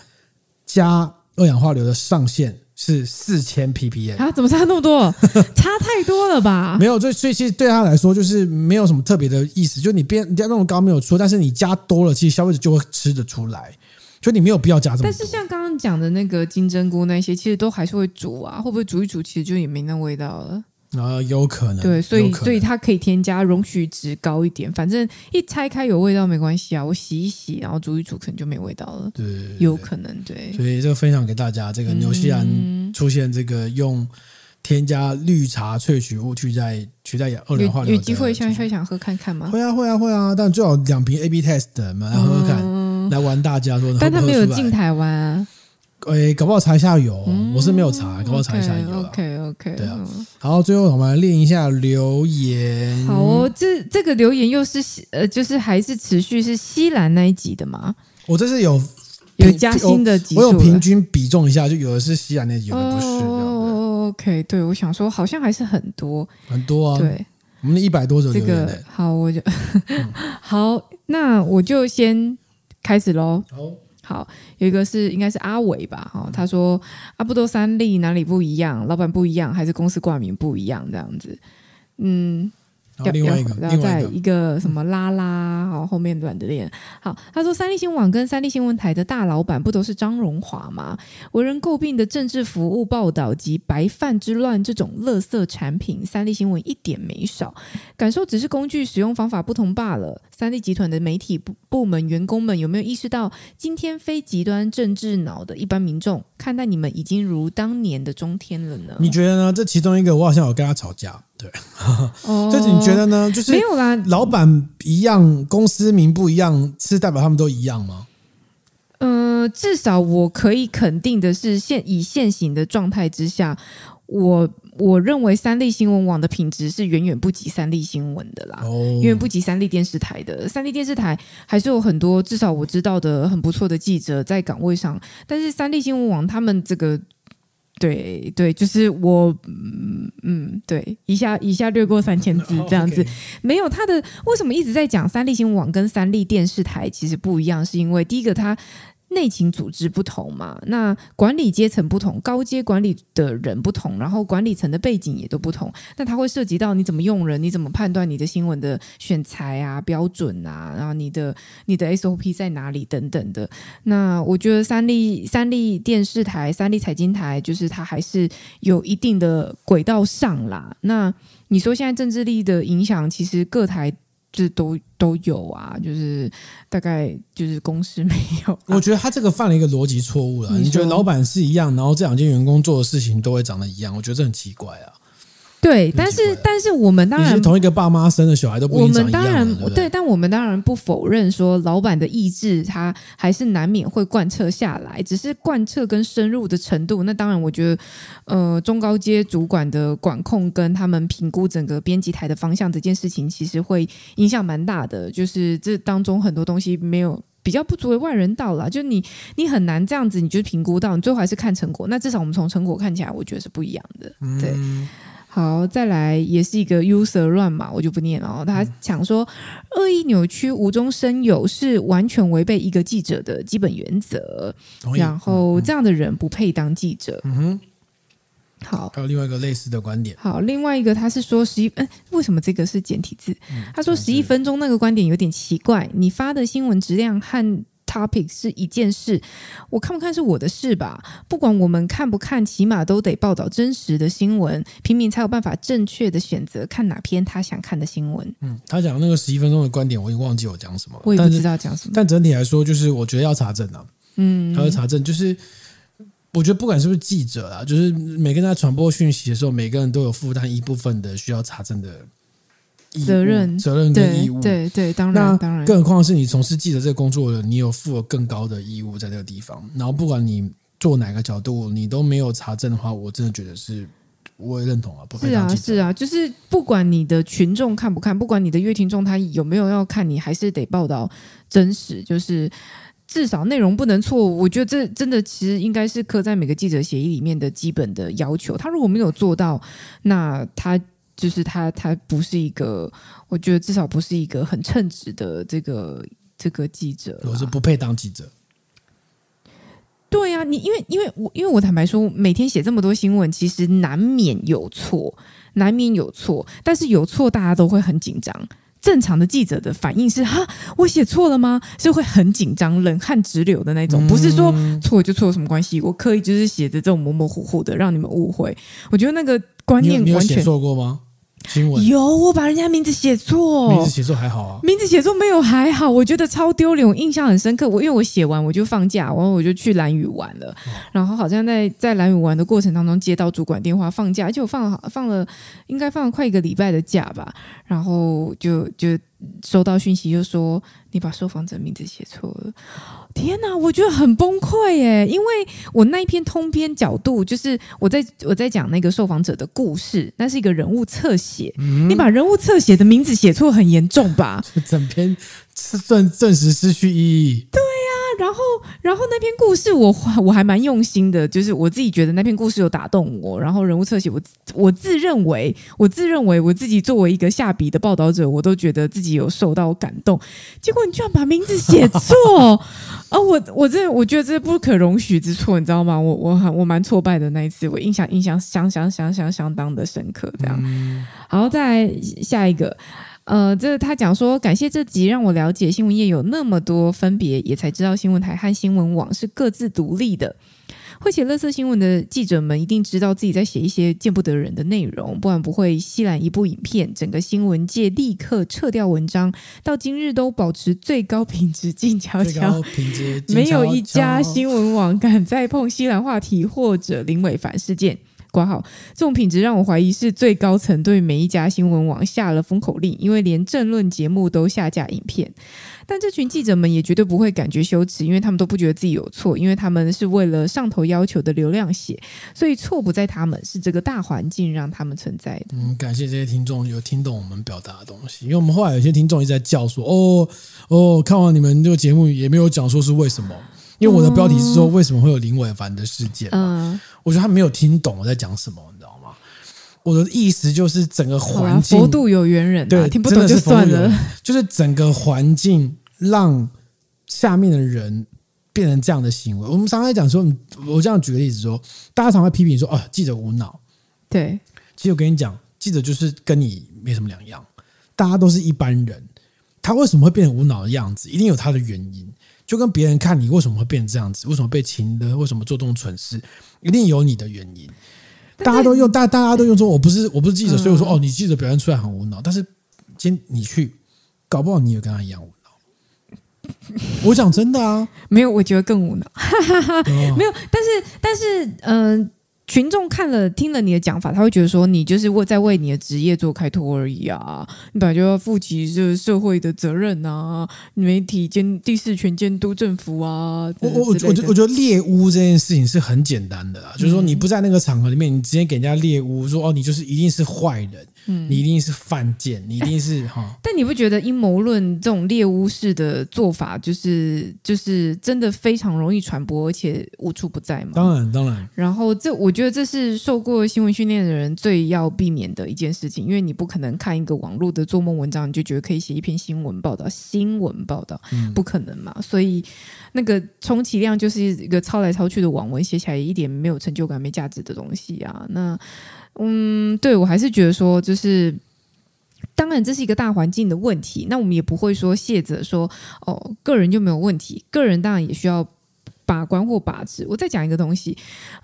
加二氧化硫的上限，是四千 ppm 啊？怎么差那么多？差太多了吧？没有，所以所以其实对他来说就是没有什么特别的意思。就你变你加那么高没有错，但是你加多了，其实消费者就会吃得出来。所以你没有必要加这么多。但是像刚刚讲的那个金针菇那些，其实都还是会煮啊，会不会煮一煮，其实就也没那味道了。啊，有可能。对，所以所以它可以添加容许值高一点，反正一拆开有味道没关系啊，我洗一洗，然后煮一煮，可能就没味道了。对，有可能对。所以这个分享给大家，这个纽西兰出现这个用添加绿茶萃取物去在取代二氧化硫，有机会想会想喝看看吗？会啊会啊会啊，但最好两瓶 A B test 的嘛，来喝喝看，嗯、来玩大家说。但他没有进台湾啊。诶，搞不好查一下有，我是没有查，搞不好查一下有。OK OK，对啊。好，最后我们来练一下留言。好哦，这这个留言又是呃，就是还是持续是西兰那一集的吗？我这是有有加新的集数，我有平均比重一下，就有的是西兰那集，有的不是。哦，OK，对，我想说好像还是很多很多啊。对，我们一百多种留言。好，我就 好，那我就先开始喽。好。好，有一个是应该是阿伟吧，哈，他说阿布多三粒哪里不一样？老板不一样，还是公司挂名不一样？这样子，嗯，然后另外一个，然后再一个什么拉拉，好后面软的链。好，他说三立新闻网跟三立新闻台的大老板不都是张荣华吗？为人诟病的政治服务报道及白饭之乱这种垃圾产品，三立新闻一点没少。感受只是工具使用方法不同罢了。三立集团的媒体部部门员工们有没有意识到，今天非极端政治脑的一般民众看待你们已经如当年的中天了呢？你觉得呢？这其中一个，我好像有跟他吵架。对，哦，就是你觉得呢？就是没有啦，老板一样，公司名不一样，是代表他们都一样吗？呃，至少我可以肯定的是，现以现行的状态之下，我。我认为三立新闻网的品质是远远不及三立新闻的啦，远远不及三立电视台的。三立电视台还是有很多至少我知道的很不错的记者在岗位上，但是三立新闻网他们这个，对对，就是我嗯嗯，对，一下一下略过三千字这样子，没有他的为什么一直在讲三立新闻网跟三立电视台其实不一样，是因为第一个他。内勤组织不同嘛，那管理阶层不同，高阶管理的人不同，然后管理层的背景也都不同，那它会涉及到你怎么用人，你怎么判断你的新闻的选材啊、标准啊，然后你的你的 SOP 在哪里等等的。那我觉得三立三立电视台、三立财经台，就是它还是有一定的轨道上啦。那你说现在政治力的影响，其实各台。这都都有啊，就是大概就是公司没有、啊。我觉得他这个犯了一个逻辑错误了。你，觉得老板是一样，然后这两件员工做的事情都会长得一样？我觉得这很奇怪啊。对，但是但是我们当然，同一个爸妈生的小孩都不一样。我们当然对，对，但我们当然不否认说老板的意志，他还是难免会贯彻下来，只是贯彻跟深入的程度。那当然，我觉得呃，中高阶主管的管控跟他们评估整个编辑台的方向这件事情，其实会影响蛮大的。就是这当中很多东西没有比较不足为外人道了，就你你很难这样子，你就评估到，你最后还是看成果。那至少我们从成果看起来，我觉得是不一样的。对。嗯好，再来也是一个 user 乱码，我就不念了。他讲说，恶意扭曲、无中生有是完全违背一个记者的基本原则。然后这样的人不配当记者。嗯哼。好，还有另外一个类似的观点。好，另外一个他是说十一，嗯，为什么这个是简体字？他说十一分钟那个观点有点奇怪，你发的新闻质量和。Topic 是一件事，我看不看是我的事吧。不管我们看不看，起码都得报道真实的新闻，平民才有办法正确的选择看哪篇他想看的新闻。嗯，他讲那个十一分钟的观点，我已经忘记我讲什么了，我也不知道讲什么但。但整体来说，就是我觉得要查证啊。嗯，他要查证，就是我觉得不管是不是记者啊，就是每个人在传播讯息的时候，每个人都有负担一部分的需要查证的。责任、责任跟义务，对对，对，当然当然，更何况是你从事记者这个工作的，你有负了更高的义务在这个地方。然后，不管你做哪个角度，你都没有查证的话，我真的觉得是，我也认同啊。不是啊，是啊，就是不管你的群众看不看，不管你的阅听众他有没有要看，你还是得报道真实，就是至少内容不能错误。我觉得这真的其实应该是刻在每个记者协议里面的基本的要求。他如果没有做到，那他。就是他，他不是一个，我觉得至少不是一个很称职的这个这个记者，我是不配当记者。对啊，你因为因为我因为我坦白说，每天写这么多新闻，其实难免有错，难免有错，但是有错大家都会很紧张。正常的记者的反应是哈，我写错了吗？是会很紧张、冷汗直流的那种，不是说错就错有什么关系？我刻意就是写的这种模模糊糊的，让你们误会。我觉得那个观念完全，错过吗？有，我把人家名字写错，名字写错还好啊，名字写错没有还好，我觉得超丢脸，我印象很深刻。我因为我写完我就放假，然后我就去蓝雨玩了，然后好像在在蓝雨玩的过程当中接到主管电话放假，而且我放了放了应该放了快一个礼拜的假吧，然后就就。收到讯息就说你把受访者名字写错了，天哪，我觉得很崩溃耶！因为我那一篇通篇角度就是我在我在讲那个受访者的故事，那是一个人物侧写，嗯、你把人物侧写的名字写错很严重吧？整篇是证证实失去意义。对。然后，然后那篇故事我我还蛮用心的，就是我自己觉得那篇故事有打动我。然后人物侧写，我我自认为，我自认为我自己作为一个下笔的报道者，我都觉得自己有受到感动。结果你居然把名字写错，啊，我我这我觉得这不可容许之错，你知道吗？我我很我蛮挫败的那一次，我印象印象相相相相相当的深刻。这样，嗯、好，再下一个，呃，这他讲说，感谢这集让我了解新闻业有那么多分别，也才知道新闻台和新闻网是各自独立的。会写乐色新闻的记者们一定知道自己在写一些见不得人的内容，不然不会西缆一部影片，整个新闻界立刻撤掉文章，到今日都保持最高品质 静悄悄，没有一家新闻网敢再碰西兰话题或者林伟凡事件。挂号这种品质让我怀疑是最高层对每一家新闻网下了封口令，因为连政论节目都下架影片。但这群记者们也绝对不会感觉羞耻，因为他们都不觉得自己有错，因为他们是为了上头要求的流量写，所以错不在他们，是这个大环境让他们存在的。嗯，感谢这些听众有听懂我们表达的东西，因为我们后来有些听众一直在叫说：“哦哦，看完你们这个节目也没有讲说是为什么。”因为我的标题是说为什么会有林伟凡的事件，嗯，我觉得他没有听懂我在讲什么，你知道吗？我的意思就是整个环境，佛度有缘人，对，听不懂就算了，就是整个环境让下面的人变成这样的行为。我们常常讲说，我这样举个例子说，大家常会批评说，哦，记者无脑，对，其实我跟你讲，记者就是跟你没什么两样，大家都是一般人，他为什么会变成无脑的样子，一定有他的原因。就跟别人看你为什么会变成这样子，为什么被擒的，为什么做这种蠢事，一定有你的原因。大家都用大大家都用说，我不是我不是记者，所以我说哦，你记者表现出来很无脑，但是今你去，搞不好你也跟他一样无脑。我讲真的啊，没有，我觉得更无脑。没有，但是但是嗯。呃群众看了听了你的讲法，他会觉得说你就是为在为你的职业做开脱而已啊！你本来就要负起这个社会的责任啊！媒体监第四权监督政府啊！我我我我觉我觉得猎巫这件事情是很简单的啦，就是说你不在那个场合里面，你直接给人家猎巫，说哦你就是一定是坏人。嗯，你一定是犯贱，你一定是哈。但你不觉得阴谋论这种猎巫式的做法，就是就是真的非常容易传播，而且无处不在吗？当然，当然。然后这，我觉得这是受过新闻训练的人最要避免的一件事情，因为你不可能看一个网络的做梦文章，你就觉得可以写一篇新闻报道，新闻报道，嗯不可能嘛。所以那个充其量就是一个抄来抄去的网文，写起来一点没有成就感、没价值的东西啊。那。嗯，对，我还是觉得说，就是是当然这是一个大环境的问题，那我们也不会说卸责说哦，个人就没有问题，个人当然也需要把关或把持。我再讲一个东西，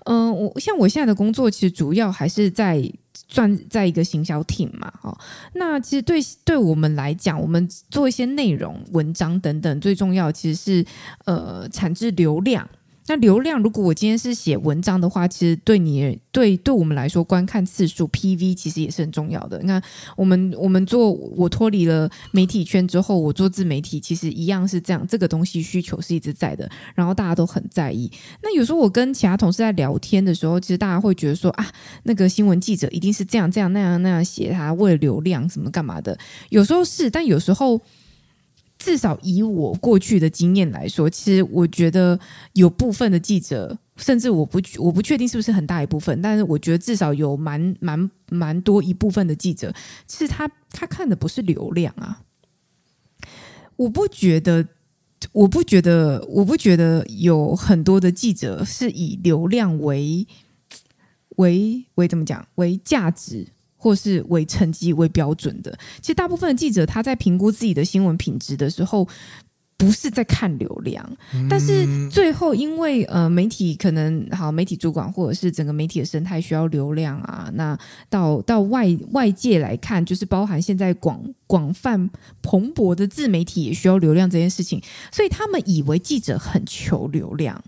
嗯、我像我现在的工作，其实主要还是在赚在一个行销 team 嘛，哦，那其实对对我们来讲，我们做一些内容、文章等等，最重要其实是呃产制流量。那流量，如果我今天是写文章的话，其实对你对对我们来说，观看次数 PV 其实也是很重要的。你看，我们我们做我脱离了媒体圈之后，我做自媒体，其实一样是这样，这个东西需求是一直在的，然后大家都很在意。那有时候我跟其他同事在聊天的时候，其实大家会觉得说啊，那个新闻记者一定是这样这样那样那样写，他为了流量什么干嘛的。有时候是，但有时候。至少以我过去的经验来说，其实我觉得有部分的记者，甚至我不我不确定是不是很大一部分，但是我觉得至少有蛮蛮蛮多一部分的记者，是他他看的不是流量啊。我不觉得，我不觉得，我不觉得有很多的记者是以流量为为为怎么讲为价值。或是为成绩为标准的，其实大部分的记者他在评估自己的新闻品质的时候，不是在看流量，但是最后因为呃媒体可能好，媒体主管或者是整个媒体的生态需要流量啊，那到到外外界来看，就是包含现在广广泛蓬勃的自媒体也需要流量这件事情，所以他们以为记者很求流量。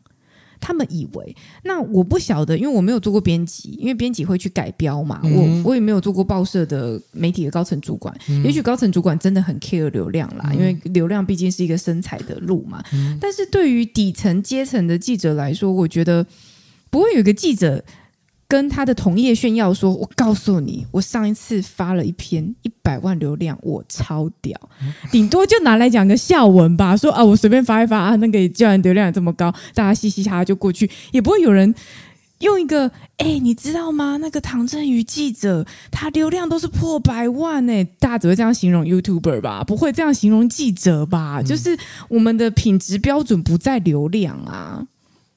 他们以为，那我不晓得，因为我没有做过编辑，因为编辑会去改标嘛。嗯、我我也没有做过报社的媒体的高层主管，嗯、也许高层主管真的很 care 流量啦，嗯、因为流量毕竟是一个生财的路嘛。嗯、但是对于底层阶层的记者来说，我觉得不会有一个记者。跟他的同业炫耀说：“我告诉你，我上一次发了一篇一百万流量，我超屌，顶多就拿来讲个笑文吧。说啊，我随便发一发啊，那个既然流量也这么高，大家嘻嘻哈哈就过去，也不会有人用一个哎、欸，你知道吗？那个唐振宇记者，他流量都是破百万哎，大家只会这样形容 YouTuber 吧？不会这样形容记者吧？嗯、就是我们的品质标准不在流量啊。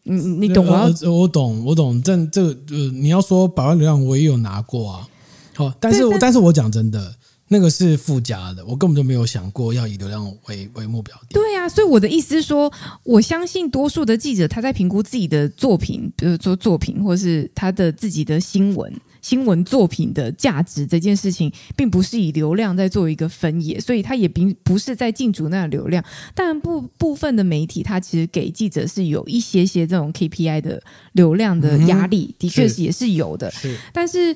嗯，你懂吗？我我懂，我懂。这这个呃，你要说百万流量，我也有拿过啊。好，但是但是我讲真的。那个是附加的，我根本就没有想过要以流量为为目标。对啊，所以我的意思是说，我相信多数的记者他在评估自己的作品，比如说作品，或是他的自己的新闻新闻作品的价值这件事情，并不是以流量在做一个分野，所以它也并不是在竞逐那个流量。但部部分的媒体，它其实给记者是有一些些这种 KPI 的流量的压力，嗯、的确是也是有的。是，但是。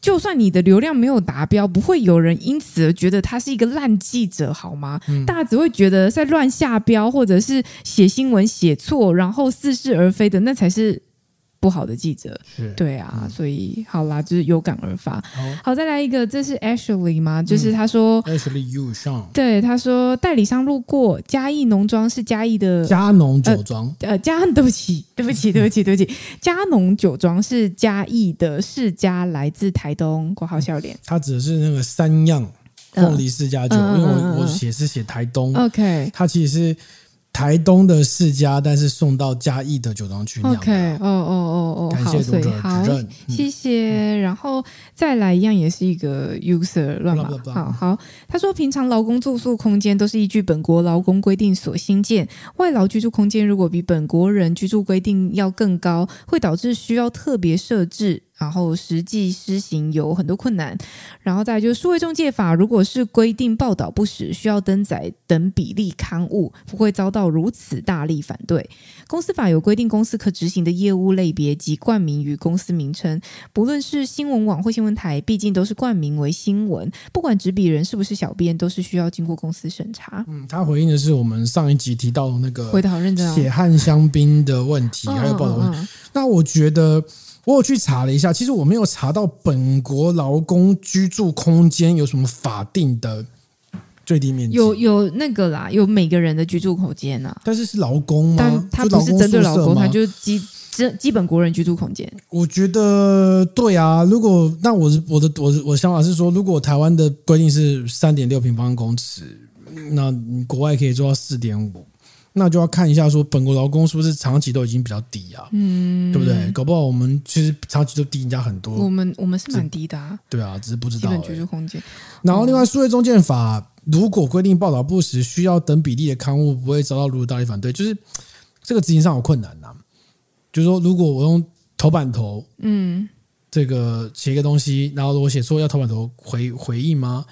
就算你的流量没有达标，不会有人因此而觉得他是一个烂记者，好吗？嗯、大家只会觉得在乱下标，或者是写新闻写错，然后似是而非的，那才是。不好的记者，是。对啊，嗯、所以好啦，就是有感而发。好，好，再来一个，这是 Ashley 吗？就是他说、嗯、Ashley You 上，对，他说代理商路过嘉义农庄是嘉义的嘉农酒庄，呃，嘉 对不起，对不起，对不起，对不起，嘉农酒庄是嘉义的世家，来自台东，括号笑脸，他指的是那个三样凤梨世家酒，呃、因为我我写是写台东，OK，他其实是。台东的世家，但是送到嘉义的酒庄去酿。OK，哦哦哦哦，感谢读者指认，谢谢。然后再来一样，也是一个 user 乱码。好好，他说平常劳工住宿空间都是依据本国劳工规定所新建，外劳居住空间如果比本国人居住规定要更高，会导致需要特别设置。然后实际施行有很多困难，然后再来就是数位中介法，如果是规定报道不实，需要登载等比例刊物，不会遭到如此大力反对。公司法有规定，公司可执行的业务类别及冠名于公司名称，不论是新闻网或新闻台，毕竟都是冠名为新闻，不管执笔人是不是小编，都是需要经过公司审查。嗯，他回应的是我们上一集提到的那个回答好认真血汗香槟的问题，还有报道问题。那我觉得。我有去查了一下，其实我没有查到本国劳工居住空间有什么法定的最低面积。有有那个啦，有每个人的居住空间呐。但是是劳工吗？但他不是针对劳工，他就基基基本国人居住空间。我觉得对啊，如果那我是我的我的我的想法是说，如果台湾的规定是三点六平方公尺，那你国外可以做到四点五。那就要看一下，说本国劳工是不是长期都已经比较低啊？嗯，对不对？搞不好我们其实长期都低人家很多。我们我们是蛮低的啊。对啊，只是不知道。基本居住空间。然后，另外，数位中介法如果规定报道不实，需要等比例的刊物不会遭到如此大力反对，就是这个执行上有困难呐、啊。就是说，如果我用头版头，嗯，这个写一个东西，然后我写说要头版头回回应吗？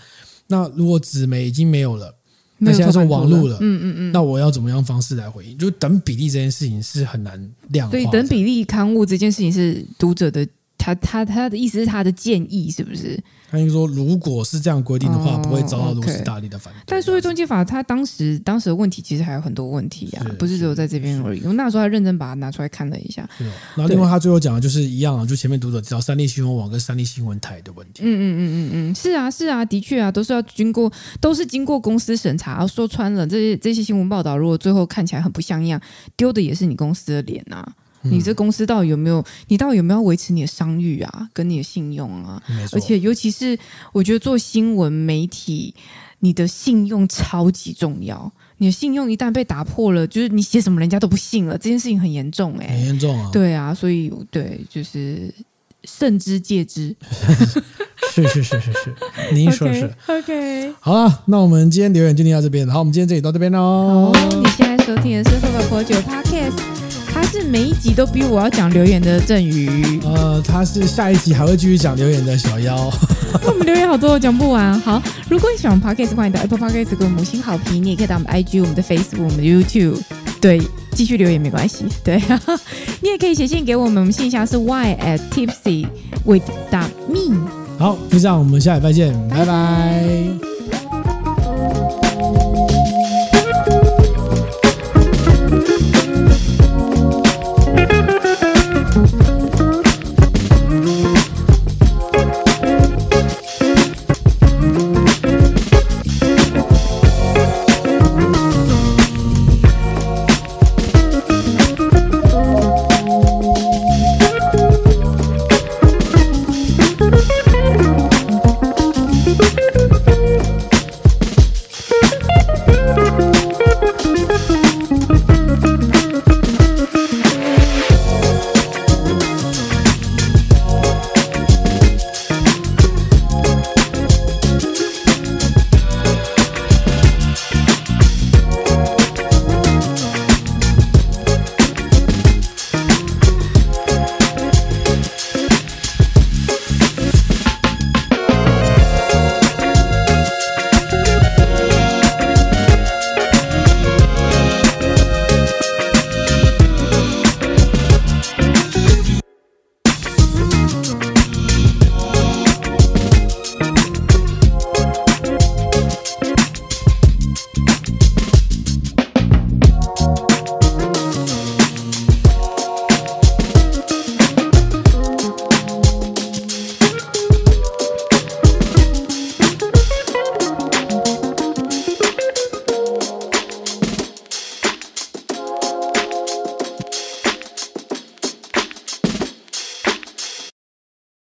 那如果纸媒已经没有了。那现在说网络了，嗯嗯嗯，那我要怎么样方式来回应？就等比例这件事情是很难量化。所以等比例刊物这件事情是读者的，他他他的意思是他的建议，是不是？他就说，如果是这样规定的话，不会遭到如此大力的反对。但数位中介法，他当时当时的问题其实还有很多问题啊，不是只有在这边而已。我那时候还认真把它拿出来看了一下。然后另外他最后讲的就是一样啊，就前面读者知道三立新闻网跟三立新闻台的问题。嗯嗯嗯嗯嗯，是啊是啊，的确啊，都是要经过都是经过公司审查。说穿了，这些这些新闻报道如果最后看起来很不像样，丢的也是你公司的脸呐。你这公司到底有没有？你到底有没有维持你的商誉啊，跟你的信用啊？而且尤其是我觉得做新闻媒体，你的信用超级重要。你的信用一旦被打破了，就是你写什么人家都不信了，这件事情很严重哎、欸，很严重啊。对啊，所以对，就是慎之戒之。是是是是是，您说是 OK。好了，那我们今天留言就念到这边。好，我们今天这里到这边喽。好，你现在收听的是《喝个酒》Podcast。他是每一集都比我要讲留言的郑宇，呃，他是下一集还会继续讲留言的小妖。我们留言好多，讲不完。好，如果你喜欢 Podcast，欢迎到 Apple Podcast 给我们五星好评。你也可以到我们 IG、我们的 Facebook、我们的 YouTube，对，继续留言没关系。对，你也可以写信给我们，我们信箱是 y at tipsy with me。好，就这样，我们下礼拜见，拜拜。